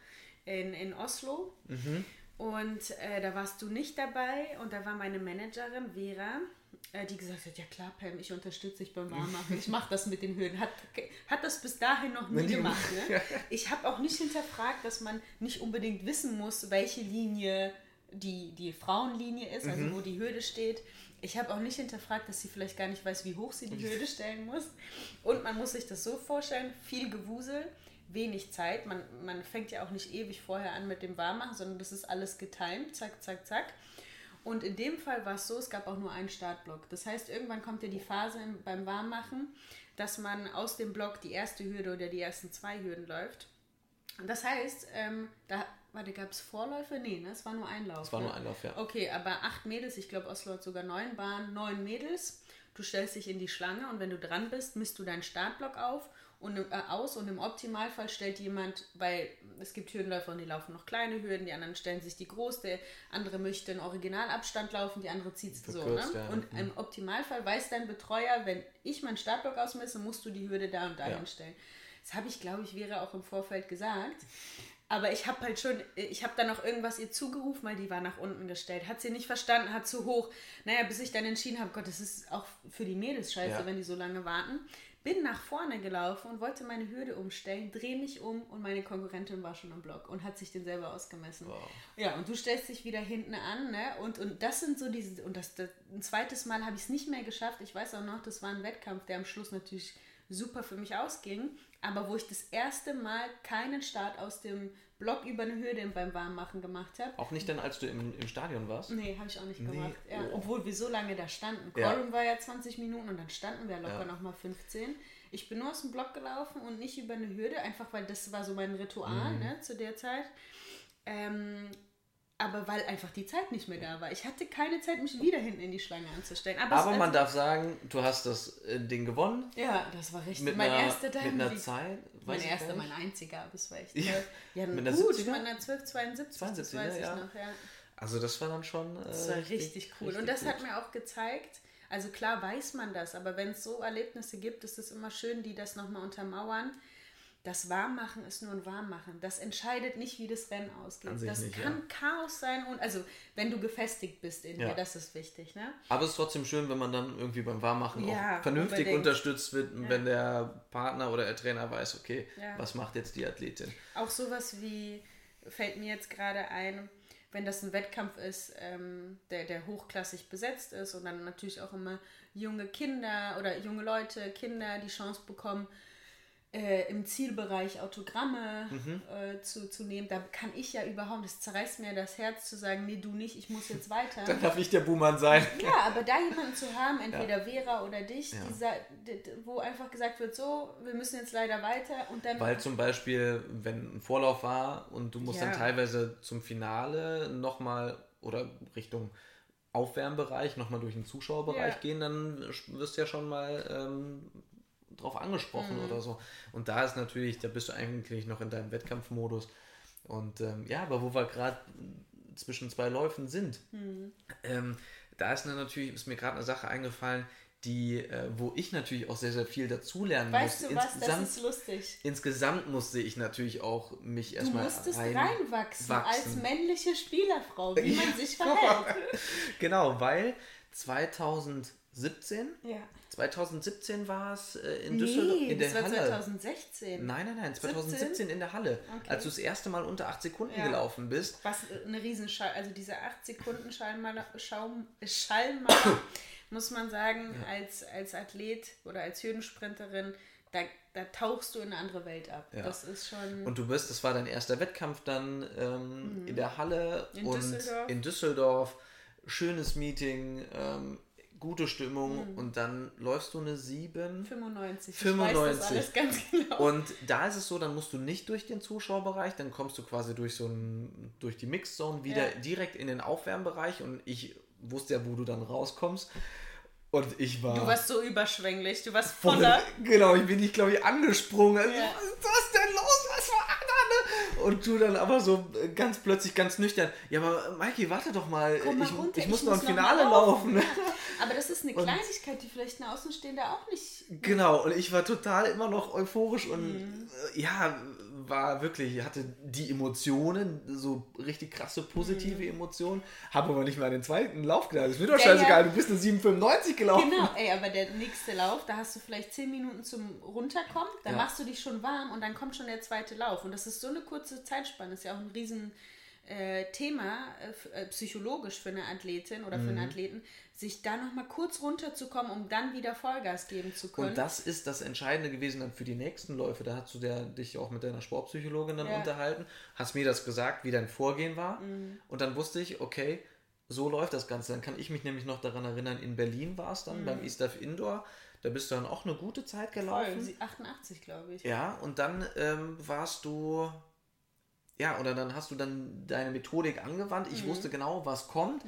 in, in Oslo. Mhm. Und äh, da warst du nicht dabei und da war meine Managerin Vera die gesagt hat, ja klar, Pam, ich unterstütze dich beim Warmmachen, ich mache das mit den Höhen. Hat, hat das bis dahin noch nie gemacht. Ne? Ich habe auch nicht hinterfragt, dass man nicht unbedingt wissen muss, welche Linie die, die Frauenlinie ist, also Mhm. wo die Hürde steht. Ich habe auch nicht hinterfragt, dass sie vielleicht gar nicht weiß, wie hoch sie die Hürde stellen muss. Und man muss sich das so vorstellen, viel Gewusel, wenig Zeit. Man, man fängt ja auch nicht ewig vorher an mit dem Warmmachen, sondern das ist alles getimt, zack, zack, zack. Und in dem Fall war es so, es gab auch nur einen Startblock. Das heißt, irgendwann kommt ja die Phase im, beim Warmmachen, dass man aus dem Block die erste Hürde oder die ersten zwei Hürden läuft. Und das heißt, ähm, da, warte, gab es Vorläufe? Nee, ne? es war nur ein Lauf. Es war ne? nur ein Lauf, ja. Okay, aber acht Mädels, ich glaube Oslo hat sogar neun Bahnen, neun Mädels. Du stellst dich in die Schlange und wenn du dran bist, misst du deinen Startblock auf und im, äh, aus und im Optimalfall stellt jemand, weil es gibt Hürdenläufer und die laufen noch kleine Hürden, die anderen stellen sich die groß, der andere möchte einen Originalabstand laufen, die andere zieht es so. Ne? Verkürzt, ja. Und im Optimalfall weiß dein Betreuer, wenn ich meinen Startblock ausmesse, musst du die Hürde da und da Ja. hinstellen. Das habe ich, glaube ich, Vera auch im Vorfeld gesagt. Aber ich habe halt schon, ich habe dann noch irgendwas ihr zugerufen, weil die war nach unten gestellt. Hat sie nicht verstanden, hat zu hoch. Naja, bis ich dann entschieden habe, Gott, das ist auch für die Mädels scheiße, Ja. wenn die so lange warten. Bin nach vorne gelaufen und wollte meine Hürde umstellen, drehe mich um und meine Konkurrentin war schon am Block und hat sich den selber ausgemessen. Wow. Ja, und du stellst dich wieder hinten an, ne? Und, und das sind so diese, und das, das ein zweites Mal habe ich es nicht mehr geschafft. Ich weiß auch noch, das war ein Wettkampf, der am Schluss natürlich super für mich ausging, aber wo ich das erste Mal keinen Start aus dem Block über eine Hürde beim Warmmachen gemacht habe. Auch nicht dann, als du im, im Stadion warst? Nee, habe ich auch nicht Nee, gemacht. Ja, oh. Obwohl wir so lange da standen. Ja. Quorum war ja 20 Minuten und dann standen wir locker Ja. nochmal 15. Ich bin nur aus dem Block gelaufen und nicht über eine Hürde, einfach weil das war so mein Ritual Mhm. ne, zu der Zeit. Ähm, aber weil einfach die Zeit nicht mehr da war. Ich hatte keine Zeit, mich wieder hinten in die Schlange anzustellen. Aber, Aber man darf sagen, du hast das äh, Ding gewonnen. Ja, das war richtig. Mit mein einer, erster mit einer Diamond Zeit. Mein erster, mein einziger, aber es war echt Ja. Ja, Mit einer gut, 70er? mit einer 1272, 72, das weiß ne, ich ja. noch, ja. Also das war dann schon. Äh, Das war richtig cool. richtig und das gut. hat mir auch gezeigt, also klar weiß man das, aber wenn es so Erlebnisse gibt, ist es immer schön, die das nochmal untermauern. Das Warmmachen ist nur ein Warmmachen. Das entscheidet nicht, wie das Rennen ausgeht. Das nicht, ja. kann Chaos sein und also wenn du gefestigt bist in Ja. dir, das ist wichtig, ne? Aber es ist trotzdem schön, wenn man dann irgendwie beim Warmmachen Ja, auch vernünftig unbedingt. unterstützt wird, wenn der Partner oder der Trainer weiß, okay, Ja. was macht jetzt die Athletin? Auch sowas wie, fällt mir jetzt gerade ein, wenn das ein Wettkampf ist, ähm, der, der hochklassig besetzt ist und dann natürlich auch immer junge Kinder oder junge Leute, Kinder die Chance bekommen, äh, im Zielbereich Autogramme Mhm. äh, zu, zu nehmen. Da kann ich ja überhaupt, das zerreißt mir das Herz zu sagen, nee, du nicht, ich muss jetzt weiter. Dann darf ich der Buhmann sein. Ja, aber da jemanden zu haben, entweder Vera oder dich, Ja. dieser, wo einfach gesagt wird, so, wir müssen jetzt leider weiter und dann Weil zum Beispiel, wenn ein Vorlauf war und du musst Ja. dann teilweise zum Finale nochmal oder Richtung Aufwärmbereich nochmal durch den Zuschauerbereich Ja. gehen, dann wirst du ja schon mal ähm, drauf angesprochen Mhm. oder so. Und da ist natürlich, da bist du eigentlich noch in deinem Wettkampfmodus. Und ähm, ja, aber wo wir gerade zwischen zwei Läufen sind, Mhm. ähm, da ist mir natürlich, ist mir gerade eine Sache eingefallen, die, äh, wo ich natürlich auch sehr, sehr viel dazulernen Weißt musste. du was, Insgesamt, das ist lustig. insgesamt musste ich natürlich auch mich Du erstmal musstest rein, reinwachsen wachsen. als männliche Spielerfrau, wie man sich verhält. Genau, weil 2017, Ja. 2017 war es äh, in Düsseldorf Nee, in der das war Halle. 2016. Nein, nein, nein, 2017 in der Halle. Okay. Als du das erste Mal unter 8 Sekunden Ja. gelaufen bist. Was eine Riesenschall, also diese 8 Sekunden Schallmaler, muss man sagen, als, als Athlet oder als Hürdensprinterin, da, da tauchst du in eine andere Welt ab. Ja. Das ist schon. Und du bist, das war dein erster Wettkampf dann ähm, in der Halle Mhm. In und Düsseldorf. in Düsseldorf. Schönes Meeting, ähm, gute Stimmung und dann läufst du eine 7. 95. Ich 95. weiß das alles ganz genau. Und da ist es so, dann musst du nicht durch den Zuschauerbereich, dann kommst du quasi durch so ein, durch die Mixzone wieder Ja. direkt in den Aufwärmbereich und ich wusste ja, wo du dann rauskommst. Und ich war. du warst so überschwänglich, du warst voll- voller. Genau, ich bin nicht, glaube ich, angesprungen. Ja. Was ist das denn los? Was war da? ne? Und du dann aber so äh, ganz plötzlich, ganz nüchtern. Ja, aber Mikey, warte doch mal. Mal ich, runter, ich muss noch ein mal Finale laufen. Ja. Aber das ist eine Und- Kleinigkeit, die vielleicht ein Außenstehender auch nicht. Genau, und ich war total immer noch euphorisch und Mhm. äh, ja, war wirklich, hatte die Emotionen, so richtig krasse positive Emotionen, habe aber nicht mal den zweiten Lauf gedacht. Ist mir doch Mhm. Der scheißegal, ja- du bist eine 7,95 gelaufen. Genau, ey, aber der nächste Lauf, da hast du vielleicht 10 Minuten zum Runterkommen, dann Ja. machst du dich schon warm und dann kommt schon der zweite Lauf. Und das ist so eine kurze Zeitspanne, ist ja auch ein riesen Thema äh, äh, psychologisch für eine Athletin oder für einen Mhm. Athleten, sich da nochmal kurz runterzukommen, um dann wieder Vollgas geben zu können. Und das ist das Entscheidende gewesen dann für die nächsten Läufe. Da hast du der, dich auch mit deiner Sportpsychologin dann Ja. unterhalten, hast mir das gesagt, wie dein Vorgehen war. Mhm. Und dann wusste ich, okay, so läuft das Ganze. Dann kann ich mich nämlich noch daran erinnern, in Berlin war es dann beim ISTAF Indoor. Da bist du dann auch eine gute Zeit gelaufen. Mhm. Voll, sie- 88, glaube ich. Ja, und dann ähm, warst du, ja, oder dann hast du dann deine Methodik angewandt. Ich Mhm. wusste genau, was kommt.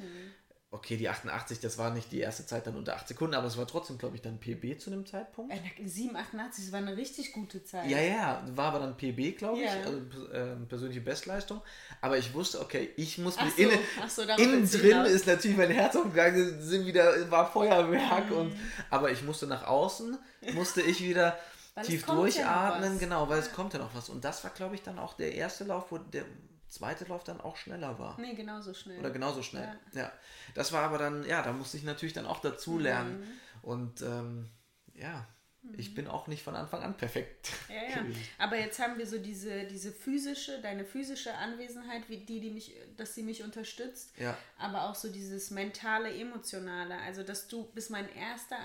Okay, die 88, das war nicht die erste Zeit dann unter 8 Sekunden, aber es war trotzdem, glaube ich, dann PB zu dem Zeitpunkt. Äh, 7, 88, das war eine richtig gute Zeit. Ja, ja, war aber dann PB, glaube ich, Ja. also pers- äh, persönliche Bestleistung. Aber ich wusste, okay, ich muss mich so, innen, so, innen drin hinaus. ist natürlich mein Herz aufgegangen, sind wieder, war Feuerwerk Mhm. und aber ich musste nach außen, musste ich wieder Weil tief ja durchatmen, was. genau, weil es kommt ja noch was. Und das war, glaube ich, dann auch der erste Lauf, wo der zweite Lauf dann auch schneller war. Nee, genauso schnell. Oder genauso schnell. Ja. Das war aber dann, ja, da musste ich natürlich dann auch dazu lernen. Mhm. Und ähm, ja, ich bin auch nicht von Anfang an perfekt. Ja, ja. Aber jetzt haben wir so diese, diese physische, deine physische Anwesenheit, wie die, die mich, dass sie mich unterstützt. Ja. Aber auch so dieses mentale, emotionale. Also, dass du bist mein erster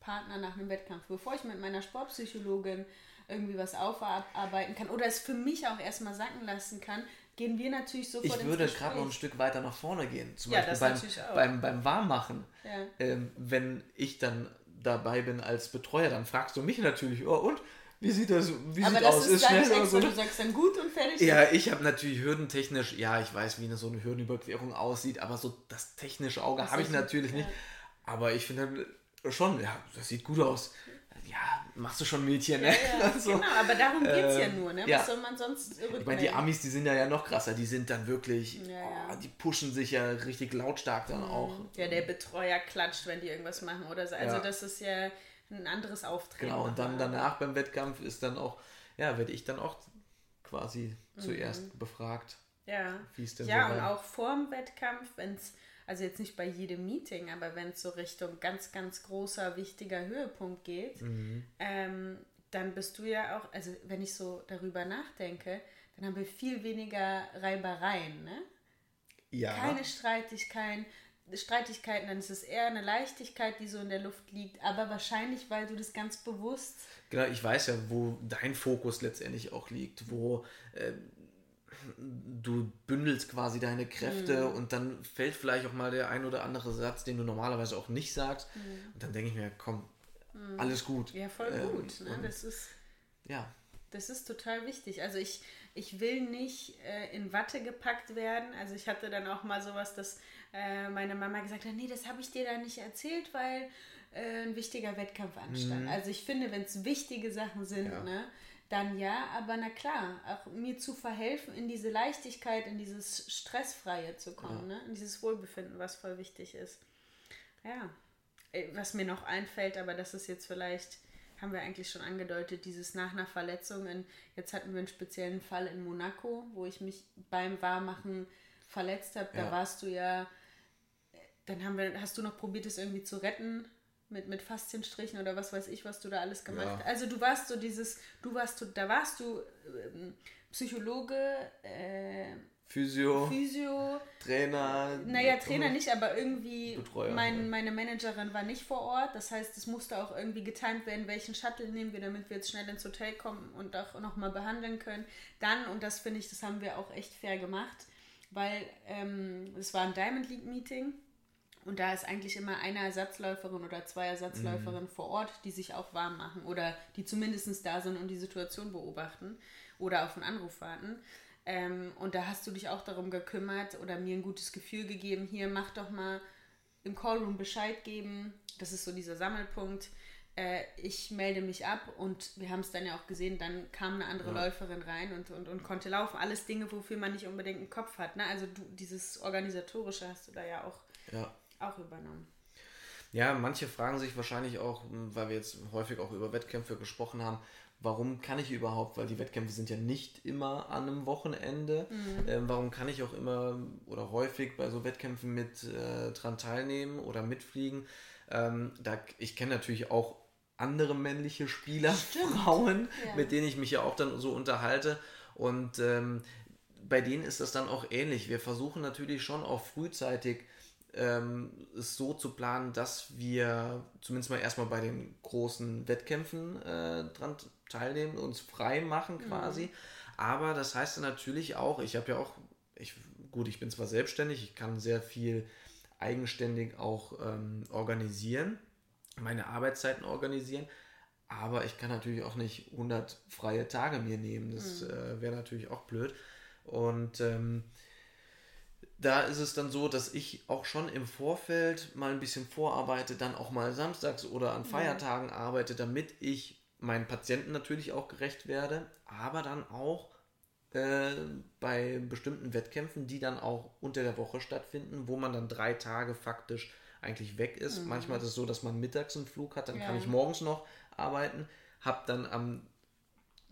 Ansprechpartner nach einem Wettkampf. Bevor ich mit meiner Sportpsychologin irgendwie was aufarbeiten kann oder es für mich auch erstmal sacken lassen kann, gehen wir natürlich sofort Ich würde gerade noch ein Stück weiter nach vorne gehen. Zum Ja, Beispiel beim, beim, beim Warmmachen. Ja. Ähm, wenn ich dann dabei bin als Betreuer, dann fragst du mich natürlich, oh, und? Wie sieht das wie Aber sieht das aus? ist, dann schnell extra, so? du sagst dann gut und fertig. Ja, ich habe natürlich hürdentechnisch, ja, ich weiß, wie eine, so eine Hürdenüberquerung aussieht, aber so das technische Auge habe ich ist- natürlich ja. nicht. Aber ich finde schon, ja, das sieht gut aus. Ja, machst du schon Mädchen, ne? Ja, ja, Also, genau, aber darum geht es ja ähm, nur. Ne? ja. Was soll man sonst Ich meine, die Amis, die sind ja, ja noch krasser, die sind dann wirklich, Ja, ja. Oh, die pushen sich ja richtig lautstark dann auch. Ja, der Betreuer klatscht, wenn die irgendwas machen oder so. Also Ja. das ist ja ein anderes Auftreten. Genau, und dann danach beim Wettkampf ist dann auch, ja, werde ich dann auch quasi Mhm. zuerst befragt, Ja, wie es denn ja so und auch vorm Wettkampf, wenn es, also jetzt nicht bei jedem Meeting, aber wenn es so Richtung ganz, ganz großer, wichtiger Höhepunkt geht, Mhm. ähm, dann bist du ja auch, also wenn ich so darüber nachdenke, dann haben wir viel weniger Reibereien, ne? Ja, keine Streitigkeiten, Streitigkeiten, dann ist es eher eine Leichtigkeit, die so in der Luft liegt, aber wahrscheinlich, weil du das ganz bewusst. genau, ich weiß ja, wo dein Fokus letztendlich auch liegt, wo äh, du bündelst quasi deine Kräfte Mhm. und dann fällt vielleicht auch mal der ein oder andere Satz, den du normalerweise auch nicht sagst. Mhm. Und dann denke ich mir, komm, alles gut. Ja, voll Ähm, gut. Ne? und- Das ist. Ja, Das ist total wichtig. Also ich, ich will nicht äh, in Watte gepackt werden. Also ich hatte dann auch mal sowas, dass äh, meine Mama gesagt hat, nee, das habe ich dir da nicht erzählt, weil äh, ein wichtiger Wettkampf anstand. Also ich finde, wenn es wichtige Sachen sind, Ja. ne, dann ja, aber na klar, auch mir zu verhelfen, in diese Leichtigkeit, in dieses Stressfreie zu kommen, ne? in dieses Wohlbefinden, was voll wichtig ist. Ja, was mir noch einfällt, aber das ist jetzt vielleicht, haben wir eigentlich schon angedeutet, dieses nach einer Verletzung. In, jetzt hatten wir einen speziellen Fall in Monaco, wo ich mich beim Warmachen verletzt habe. Da Ja. warst du ja, dann haben wir, hast du noch probiert, es irgendwie zu retten mit, mit Faszienstrichen oder was weiß ich, was du da alles gemacht Ja. hast. Also du warst so dieses, du warst, du, da warst du ähm, Psychologe, äh, Physio, Physio, Trainer. naja, Trainer nicht, aber irgendwie Betreuer, ja. mein, meine Managerin war nicht vor Ort. Das heißt, es musste auch irgendwie getimt werden, welchen Shuttle nehmen wir, damit wir jetzt schnell ins Hotel kommen und auch nochmal behandeln können. Dann, und das finde ich, das haben wir auch echt fair gemacht, weil ähm, es war ein Diamond League Meeting und da ist eigentlich immer eine Ersatzläuferin oder zwei Ersatzläuferinnen vor Ort, die sich auch warm machen oder die zumindest da sind und die Situation beobachten oder auf einen Anruf warten. Ähm, und da hast du dich auch darum gekümmert oder mir ein gutes Gefühl gegeben, hier mach doch mal im Callroom Bescheid geben. Das ist so dieser Sammelpunkt. Äh, ich melde mich ab und wir haben es dann ja auch gesehen, dann kam eine andere Läuferin rein und, und, und konnte laufen. Alles Dinge, wofür man nicht unbedingt einen Kopf hat. Ne? Also du, dieses Organisatorische hast du da ja auch, Ja. Auch übernommen. Ja, manche fragen sich wahrscheinlich auch, weil wir jetzt häufig auch über Wettkämpfe gesprochen haben, warum kann ich überhaupt, weil die Wettkämpfe sind ja nicht immer an einem Wochenende, ähm, warum kann ich auch immer oder häufig bei so Wettkämpfen mit äh, dran teilnehmen oder mitfliegen? Ähm, da, ich kenne natürlich auch andere männliche Spieler, Frauen, Ja. mit denen ich mich ja auch dann so unterhalte und ähm, bei denen ist das dann auch ähnlich. Wir versuchen natürlich schon auch frühzeitig ähm, es so zu planen, dass wir zumindest mal erstmal bei den großen Wettkämpfen äh, dran teilnehmen, uns frei machen mhm. quasi. Mhm. Aber das heißt dann natürlich auch, ich habe ja auch, ich, gut, ich bin zwar selbstständig, ich kann sehr viel eigenständig auch ähm, organisieren, meine Arbeitszeiten organisieren, aber ich kann natürlich auch nicht 100 freie Tage mir nehmen. Das mhm. äh, wäre natürlich auch blöd. Und ähm, da ist es dann so, dass ich auch schon im Vorfeld mal ein bisschen vorarbeite, dann auch mal samstags oder an Feiertagen mhm. arbeite, damit ich meinen Patienten natürlich auch gerecht werde, aber dann auch äh, bei bestimmten Wettkämpfen, die dann auch unter der Woche stattfinden, wo man dann drei Tage faktisch eigentlich weg ist. Mhm. Manchmal ist es so, dass man mittags einen Flug hat, dann ja. kann ich morgens noch arbeiten, habe dann am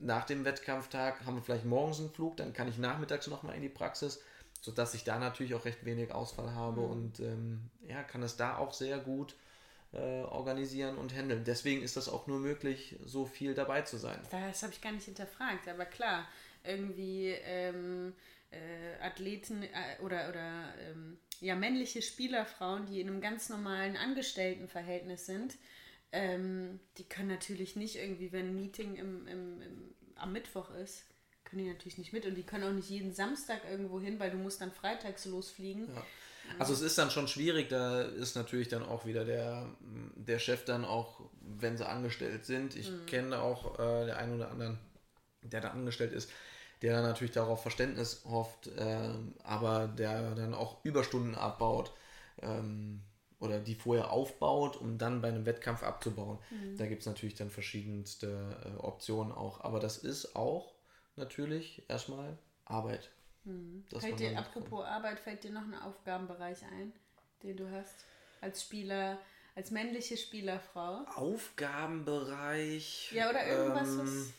nach dem Wettkampftag haben wir vielleicht morgens einen Flug, dann kann ich nachmittags noch mal in die Praxis sodass ich da natürlich auch recht wenig Ausfall habe mhm. und ähm, ja, kann es da auch sehr gut äh, organisieren und handeln. Deswegen ist das auch nur möglich, so viel dabei zu sein. Das habe ich gar nicht hinterfragt, aber klar, irgendwie ähm, äh, Athleten äh, oder, oder ähm, ja, männliche Spielerfrauen, die in einem ganz normalen Angestelltenverhältnis sind, ähm, die können natürlich nicht irgendwie, wenn ein Meeting im, im, im, am Mittwoch ist, können die natürlich nicht mit und die können auch nicht jeden Samstag irgendwo hin, weil du musst dann freitags losfliegen. Ja. Also es ist dann schon schwierig, da ist natürlich dann auch wieder der, der Chef dann auch, wenn sie angestellt sind. Ich mhm. kenne auch äh, der einen oder anderen, der da angestellt ist, der dann natürlich darauf Verständnis hofft, äh, aber der dann auch Überstunden abbaut ähm, oder die vorher aufbaut, um dann bei einem Wettkampf abzubauen. Mhm. Da gibt es natürlich dann verschiedenste äh, Optionen auch. Aber das ist auch natürlich erstmal Arbeit. Hm. Fällt dir, apropos kann. Arbeit, fällt dir noch ein Aufgabenbereich ein, den du hast als Spieler, als männliche Spielerfrau? Aufgabenbereich. Ja, oder irgendwas, ähm, was.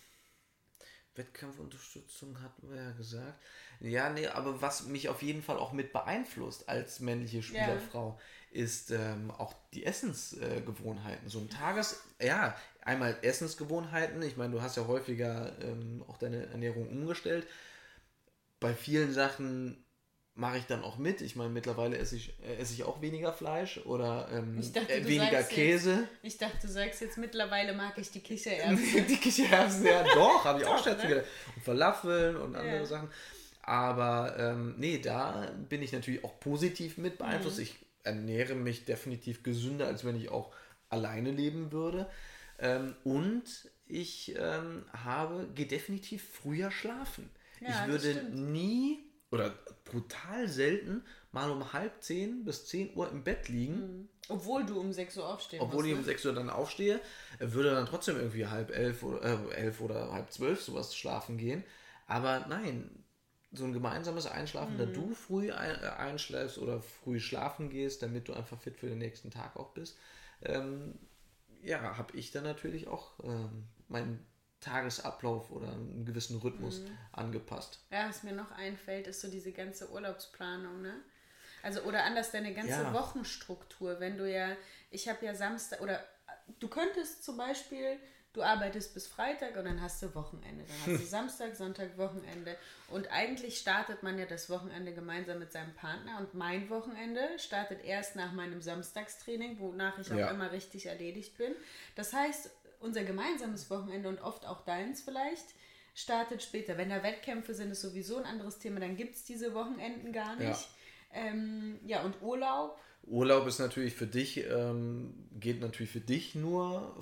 Wettkampfunterstützung hatten wir ja gesagt. Ja, nee, aber was mich auf jeden Fall auch mit beeinflusst als männliche Spielerfrau, ja. ist ähm, auch die Essensgewohnheiten. Äh, so ein Tages, ja, einmal Essensgewohnheiten. Ich meine, du hast ja häufiger ähm, auch deine Ernährung umgestellt. Bei vielen Sachen mache ich dann auch mit. Ich meine, mittlerweile esse ich, äh, esse ich auch weniger Fleisch oder ähm, dachte, äh, weniger Käse. Jetzt, ich dachte, du sagst jetzt, mittlerweile mag ich die Kichererbsen. die Kichererbsen, ja doch, habe ich auch schon ne? Und Falafeln und andere ja. Sachen. Aber ähm, nee, da bin ich natürlich auch positiv mit beeinflusst. Mhm. Ich ernähre mich definitiv gesünder, als wenn ich auch alleine leben würde. Ähm, und ich ähm, habe, gehe definitiv früher schlafen. Ja, ich würde nie oder brutal selten mal um halb zehn bis zehn Uhr im Bett liegen. Mhm. Obwohl du um sechs Uhr aufstehst. Obwohl ich um ne? sechs Uhr dann aufstehe, würde dann trotzdem irgendwie halb elf oder äh, elf oder halb zwölf sowas schlafen gehen. Aber nein, so ein gemeinsames Einschlafen, mhm. da du früh ein, äh, einschläfst oder früh schlafen gehst, damit du einfach fit für den nächsten Tag auch bist, ähm, ja, habe ich dann natürlich auch ähm, meinen Tagesablauf oder einen gewissen Rhythmus mhm. angepasst. Ja, was mir noch einfällt, ist so diese ganze Urlaubsplanung, ne? Also, oder anders deine ganze ja. Wochenstruktur. Wenn du ja, ich habe ja Samstag, oder du könntest zum Beispiel du arbeitest bis Freitag und dann hast du Wochenende. Dann hast du Samstag, Sonntag, Wochenende. Und eigentlich startet man ja das Wochenende gemeinsam mit seinem Partner. Und mein Wochenende startet erst nach meinem Samstagstraining, wonach ich auch ja. immer richtig erledigt bin. Das heißt, unser gemeinsames Wochenende und oft auch deins vielleicht startet später. Wenn da Wettkämpfe sind, ist sowieso ein anderes Thema. Dann gibt es diese Wochenenden gar nicht. Ja, ähm, ja und Urlaub. Urlaub ist natürlich für dich, ähm, geht natürlich für dich nur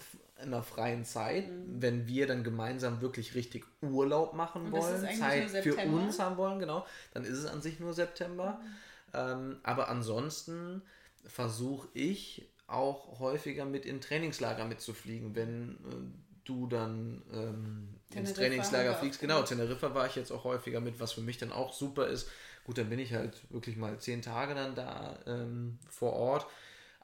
in der freien Zeit, mhm. wenn wir dann gemeinsam wirklich richtig Urlaub machen wollen, Zeit für uns haben wollen, genau, dann ist es an sich nur September. Mhm. Ähm, aber ansonsten versuche ich auch häufiger mit in Trainingslager mitzufliegen, wenn äh, du dann ähm, ins Trainingslager fliegst. Genau, Teneriffa war ich jetzt auch häufiger mit, was für mich dann auch super ist. Gut, dann bin ich halt wirklich mal zehn Tage dann da ähm, vor Ort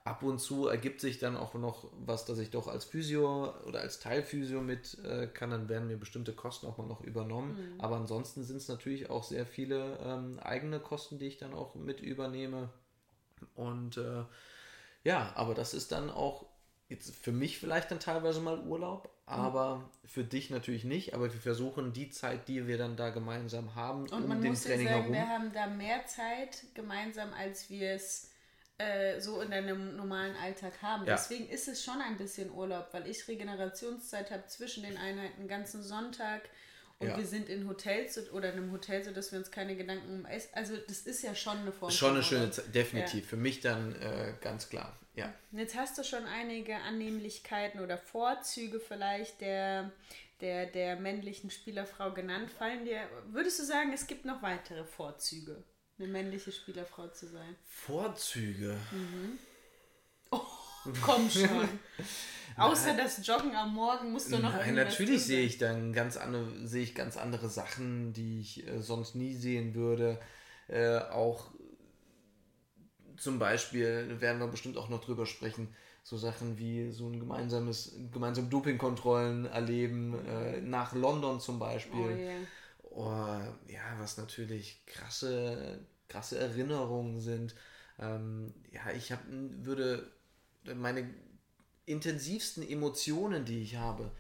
ab und zu ergibt sich dann auch noch was, dass ich doch als Physio oder als Teilphysio mit äh, kann, dann werden mir bestimmte Kosten auch mal noch übernommen. Mhm. Aber ansonsten sind es natürlich auch sehr viele ähm, eigene Kosten, die ich dann auch mit übernehme. Und äh, ja, aber das ist dann auch jetzt für mich vielleicht dann teilweise mal Urlaub, aber mhm. für dich natürlich nicht. Aber wir versuchen die Zeit, die wir dann da gemeinsam haben, und um man den muss Training sagen, herum. Wir haben da mehr Zeit gemeinsam, als wir es äh, so in deinem normalen Alltag haben. Ja. Deswegen ist es schon ein bisschen Urlaub, weil ich Regenerationszeit habe zwischen den Einheiten, den ganzen Sonntag. Und ja. wir sind in Hotels oder in einem Hotel, sodass wir uns keine Gedanken um Essen. Also, das ist ja schon eine Form. Schon eine schöne Zeit, definitiv. Ja. Für mich dann äh, ganz klar. Ja. Jetzt hast du schon einige Annehmlichkeiten oder Vorzüge vielleicht der, der, der männlichen Spielerfrau genannt. Fallen dir, würdest du sagen, es gibt noch weitere Vorzüge? Eine männliche Spielerfrau zu sein. Vorzüge. Mhm. Oh, komm schon. Außer das Joggen am Morgen musst du noch. Nein, natürlich sehe ich dann ganz andere, sehe ich ganz andere Sachen, die ich äh, sonst nie sehen würde. Äh, auch zum Beispiel werden wir bestimmt auch noch drüber sprechen. So Sachen wie so ein gemeinsames, gemeinsam Dopingkontrollen erleben, äh, nach London zum Beispiel. Oh, yeah. Oh, ja, was natürlich krasse, krasse Erinnerungen sind. Ähm, ja, ich hab, würde meine intensivsten Emotionen, die ich habe,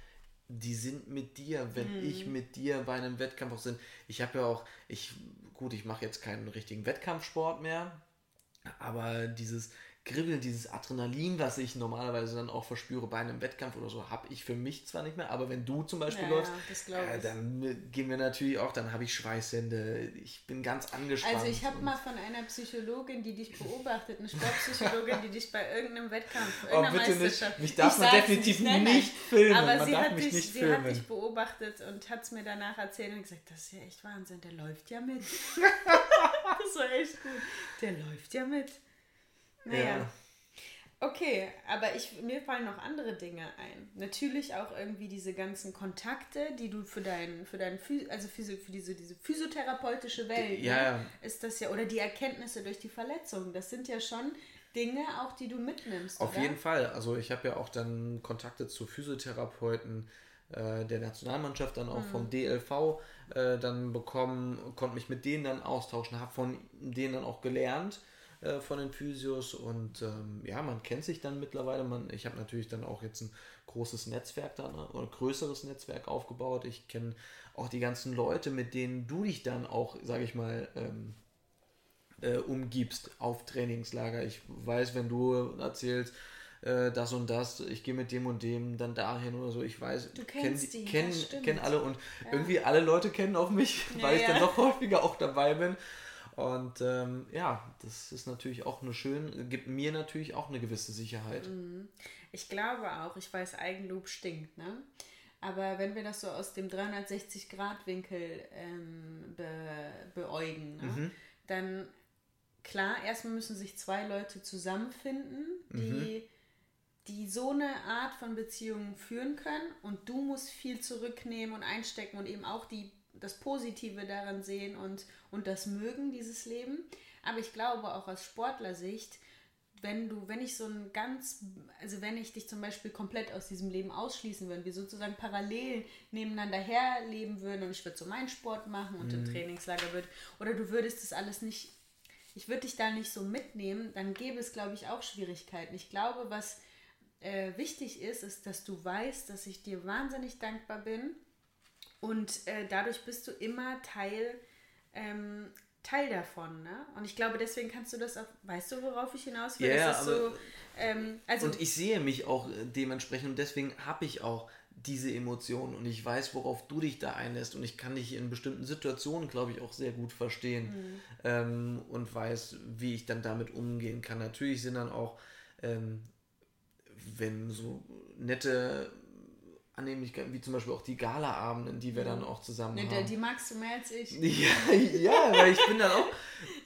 die sind mit dir, wenn mhm. ich mit dir bei einem Wettkampf auch sind. Ich habe ja auch, ich, gut, ich mache jetzt keinen richtigen Wettkampfsport mehr, aber dieses, Kribbeln, dieses Adrenalin, was ich normalerweise dann auch verspüre bei einem Wettkampf oder so, habe ich für mich zwar nicht mehr, aber wenn du zum Beispiel ja, läufst, äh, dann gehen wir natürlich auch, dann habe ich Schweißhände, ich bin ganz angespannt. Also ich habe mal von einer Psychologin, die dich beobachtet, eine Sportpsychologin, die dich bei irgendeinem Wettkampf, oh, irgendeiner oh, bitte Nicht. Mich darf man definitiv nicht, nein, nicht filmen, aber man sie, hat dich, nicht sie filmen. hat dich beobachtet und hat es mir danach erzählt und gesagt, das ist ja echt Wahnsinn, der läuft ja mit. das war echt gut. Der läuft ja mit. Naja. Ja. Okay, aber ich, mir fallen noch andere Dinge ein. Natürlich auch irgendwie diese ganzen Kontakte, die du für deinen, für deinen, also für, für diese, diese physiotherapeutische Welt, ja, ne, ist das ja, oder die Erkenntnisse durch die Verletzung, das sind ja schon Dinge auch, die du mitnimmst. Auf oder? jeden Fall. Also ich habe ja auch dann Kontakte zu Physiotherapeuten äh, der Nationalmannschaft, dann auch mhm. vom DLV äh, dann bekommen, konnte mich mit denen dann austauschen, habe von denen dann auch gelernt äh, von den Physios und ähm, ja, man kennt sich dann mittlerweile. Man, ich habe natürlich dann auch jetzt ein großes Netzwerk dann ne, oder größeres Netzwerk aufgebaut. Ich kenne auch die ganzen Leute, mit denen du dich dann auch, sage ich mal, ähm, äh, umgibst auf Trainingslager. Ich weiß, wenn du erzählst, äh, das und das, ich gehe mit dem und dem dann dahin oder so. Ich weiß, du kennst kenn, die, kenn, kenn alle und ja. irgendwie alle Leute kennen auch mich, ja, weil ich ja. dann noch häufiger auch dabei bin. Und ähm, ja, das ist natürlich auch eine schön, gibt mir natürlich auch eine gewisse Sicherheit. Mhm. Ich glaube auch, ich weiß, Eigenlob stinkt, ne? Aber wenn wir das so aus dem 360-Grad-Winkel ähm, be, beäugen, ne? mhm. dann klar, erstmal müssen sich zwei Leute zusammenfinden, die, mhm. die so eine Art von Beziehungen führen können und du musst viel zurücknehmen und einstecken und eben auch die das Positive daran sehen und, und das mögen, dieses Leben. Aber ich glaube auch aus Sportlersicht, wenn du, wenn ich so ein ganz, also wenn ich dich zum Beispiel komplett aus diesem Leben ausschließen würde, wir sozusagen parallel nebeneinander herleben würden und ich würde so meinen Sport machen und mhm. im Trainingslager würde, oder du würdest das alles nicht, ich würde dich da nicht so mitnehmen, dann gäbe es, glaube ich, auch Schwierigkeiten. Ich glaube, was äh, wichtig ist, ist, dass du weißt, dass ich dir wahnsinnig dankbar bin und äh, dadurch bist du immer Teil, ähm, Teil davon. Ne? Und ich glaube, deswegen kannst du das auch, weißt du, worauf ich hinaus will? Ja, aber, so, ähm, also, und ich sehe mich auch äh, dementsprechend und deswegen habe ich auch diese Emotionen und ich weiß, worauf du dich da einlässt und ich kann dich in bestimmten Situationen, glaube ich, auch sehr gut verstehen mhm. ähm, und weiß, wie ich dann damit umgehen kann. Natürlich sind dann auch, ähm, wenn so nette Annehmlichkeiten, wie zum Beispiel auch die Galaabenden, die wir dann auch zusammen nee, haben. Die magst du mehr als ich. Ja, ja weil ich bin dann auch.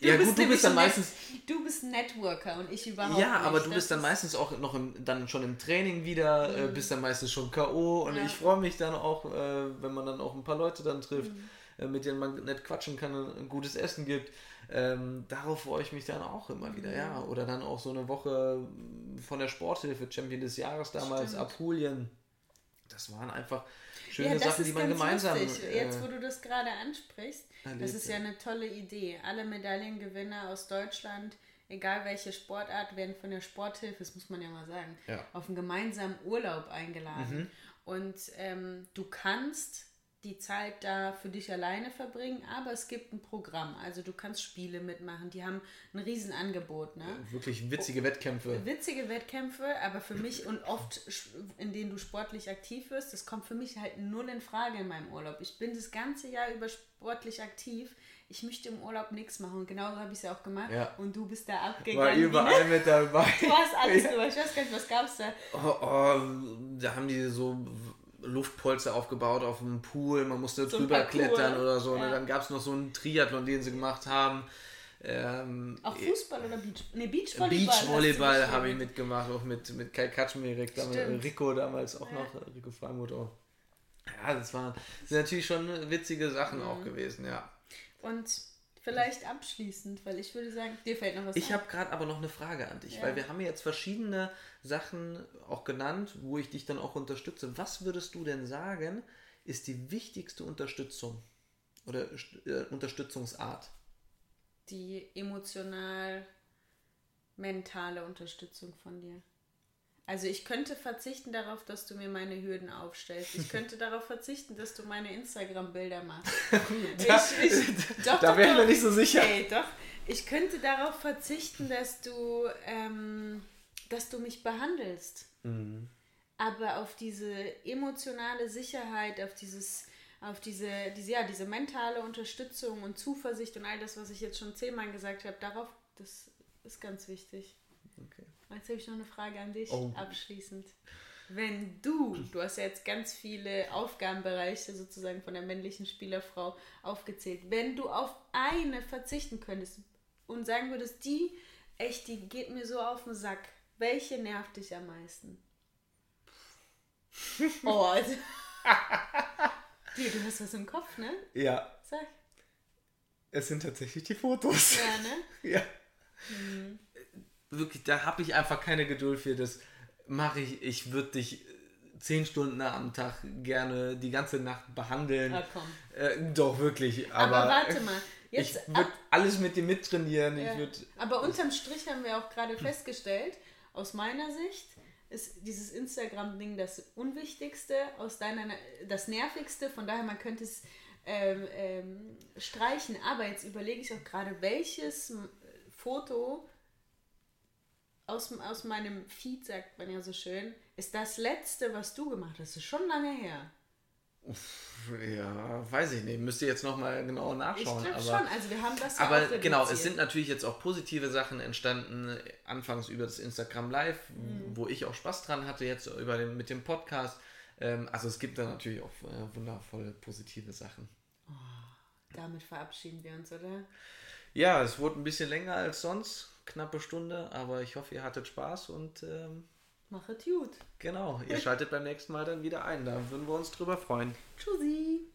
Du ja, gut, du bist dann meistens. Du bist Networker und ich überhaupt. Ja, aber du bist dann meistens auch noch im, dann schon im Training wieder, äh, mhm. äh, bist dann meistens schon K.O. und ja. ich freue mich dann auch, äh, wenn man dann auch ein paar Leute dann trifft, mhm. äh, mit denen man nett quatschen kann und ein gutes Essen gibt. Ähm, darauf freue ich mich dann auch immer wieder, mhm. ja. Oder dann auch so eine Woche von der Sporthilfe, Champion des Jahres damals, Stimmt. Apulien das waren einfach schöne ja, Sachen, die man gemeinsam. Lustig. Jetzt, wo du das gerade ansprichst, erlebt, das ist ja eine tolle Idee. Alle Medaillengewinner aus Deutschland egal welche Sportart, werden von der Sporthilfe, das muss man ja mal sagen, Ja. auf einen gemeinsamen Urlaub eingeladen. Mhm. Und ähm, du kannst die Zeit da für dich alleine verbringen, aber es gibt ein Programm. Also du kannst Spiele mitmachen, die haben ein Riesenangebot. Ne? Wirklich witzige Wettkämpfe. Witzige Wettkämpfe, aber für mich und oft, in denen du sportlich aktiv wirst, das kommt für mich halt null in Frage in meinem Urlaub. Ich bin das ganze Jahr über sportlich aktiv. Ich möchte im Urlaub nichts machen und genau so habe ich es ja auch gemacht. Ja. Und du bist da War abgegangen. überall mit dabei. Du hast alles Ja. durch. Ich weiß gar nicht, was gab es da? Oh, oh, da haben die so Luftpolster aufgebaut auf dem Pool, man musste So drüber klettern oder so. ja. Ne? Dann gab es noch so einen Triathlon, den sie gemacht haben. Ähm, Auch Fußball oder Beach? Ne, Beachvolleyball. Beachvolleyball habe ich mitgemacht, auch mit, mit Kai Kaczmarek, damals, Stimmt. Rico damals auch Ja. noch, äh, Rico auch. Ja, das waren das sind natürlich schon witzige Sachen Mhm. auch gewesen, ja. Und vielleicht abschließend, weil ich würde sagen, dir fällt noch was Ich habe gerade aber noch eine Frage an dich, Ja. weil wir haben jetzt verschiedene Sachen auch genannt, wo ich dich dann auch unterstütze. Was würdest du denn sagen, ist die wichtigste Unterstützung oder äh, Unterstützungsart? die emotional mentale Unterstützung von dir. Also ich könnte verzichten darauf, dass du mir meine Hürden aufstellst. Ich könnte darauf verzichten, dass du meine Instagram-Bilder machst. Ich, ich, doch, da doch, wären wir doch. nicht so sicher. Ey, doch. Ich könnte darauf verzichten, dass du, ähm, dass du mich behandelst. Mhm. Aber auf diese emotionale Sicherheit, auf dieses, auf diese, diese, ja, diese mentale Unterstützung und Zuversicht und all das, was ich jetzt schon zehnmal gesagt habe, darauf, das ist ganz wichtig. Okay. Jetzt habe ich noch eine Frage an dich Oh. abschließend. Wenn du, du hast ja jetzt ganz viele Aufgabenbereiche sozusagen von der männlichen Spielerfrau aufgezählt, wenn du auf eine verzichten könntest und sagen würdest, die, echt, die geht mir so auf den Sack, welche nervt dich am meisten? Oh, also. Du, du hast was im Kopf, ne? Ja, Sag. es sind tatsächlich die Fotos. Ja, ne? Ja. Wirklich, da habe ich einfach keine Geduld für. Das mache ich. Ich würde dich äh, zehn Stunden am Tag gerne die ganze Nacht behandeln. Komm. Äh, doch, wirklich. Aber, Aber, warte mal. ich Jetzt würde alles mit dir mittrainieren. Ja. Ich würd, Aber unterm Strich haben wir auch gerade festgestellt, aus meiner Sicht ist dieses Instagram-Ding das Unwichtigste, aus deiner das Nervigste, von daher man könnte es ähm, ähm, streichen. Aber jetzt überlege ich auch gerade, welches Foto aus, aus meinem Feed, sagt man ja so schön, ist das letzte, was du gemacht hast. Das ist schon lange her. ja, weiß ich nicht. Müsst ihr jetzt nochmal genau Ich nachschauen. glaube aber, schon, also wir haben das ja Aber auch genau, es sind natürlich jetzt auch positive Sachen entstanden, anfangs über das Instagram Live, Mhm. wo ich auch Spaß dran hatte, jetzt über den, mit dem Podcast. Ähm, also es gibt da natürlich auch äh, wundervoll positive Sachen. Damit verabschieden wir uns, oder? Ja, es wurde ein bisschen länger als sonst, knappe Stunde, aber ich hoffe, ihr hattet Spaß und ähm, Machet gut. genau, ihr schaltet beim nächsten Mal dann wieder ein. Da würden wir uns drüber freuen. Tschüssi.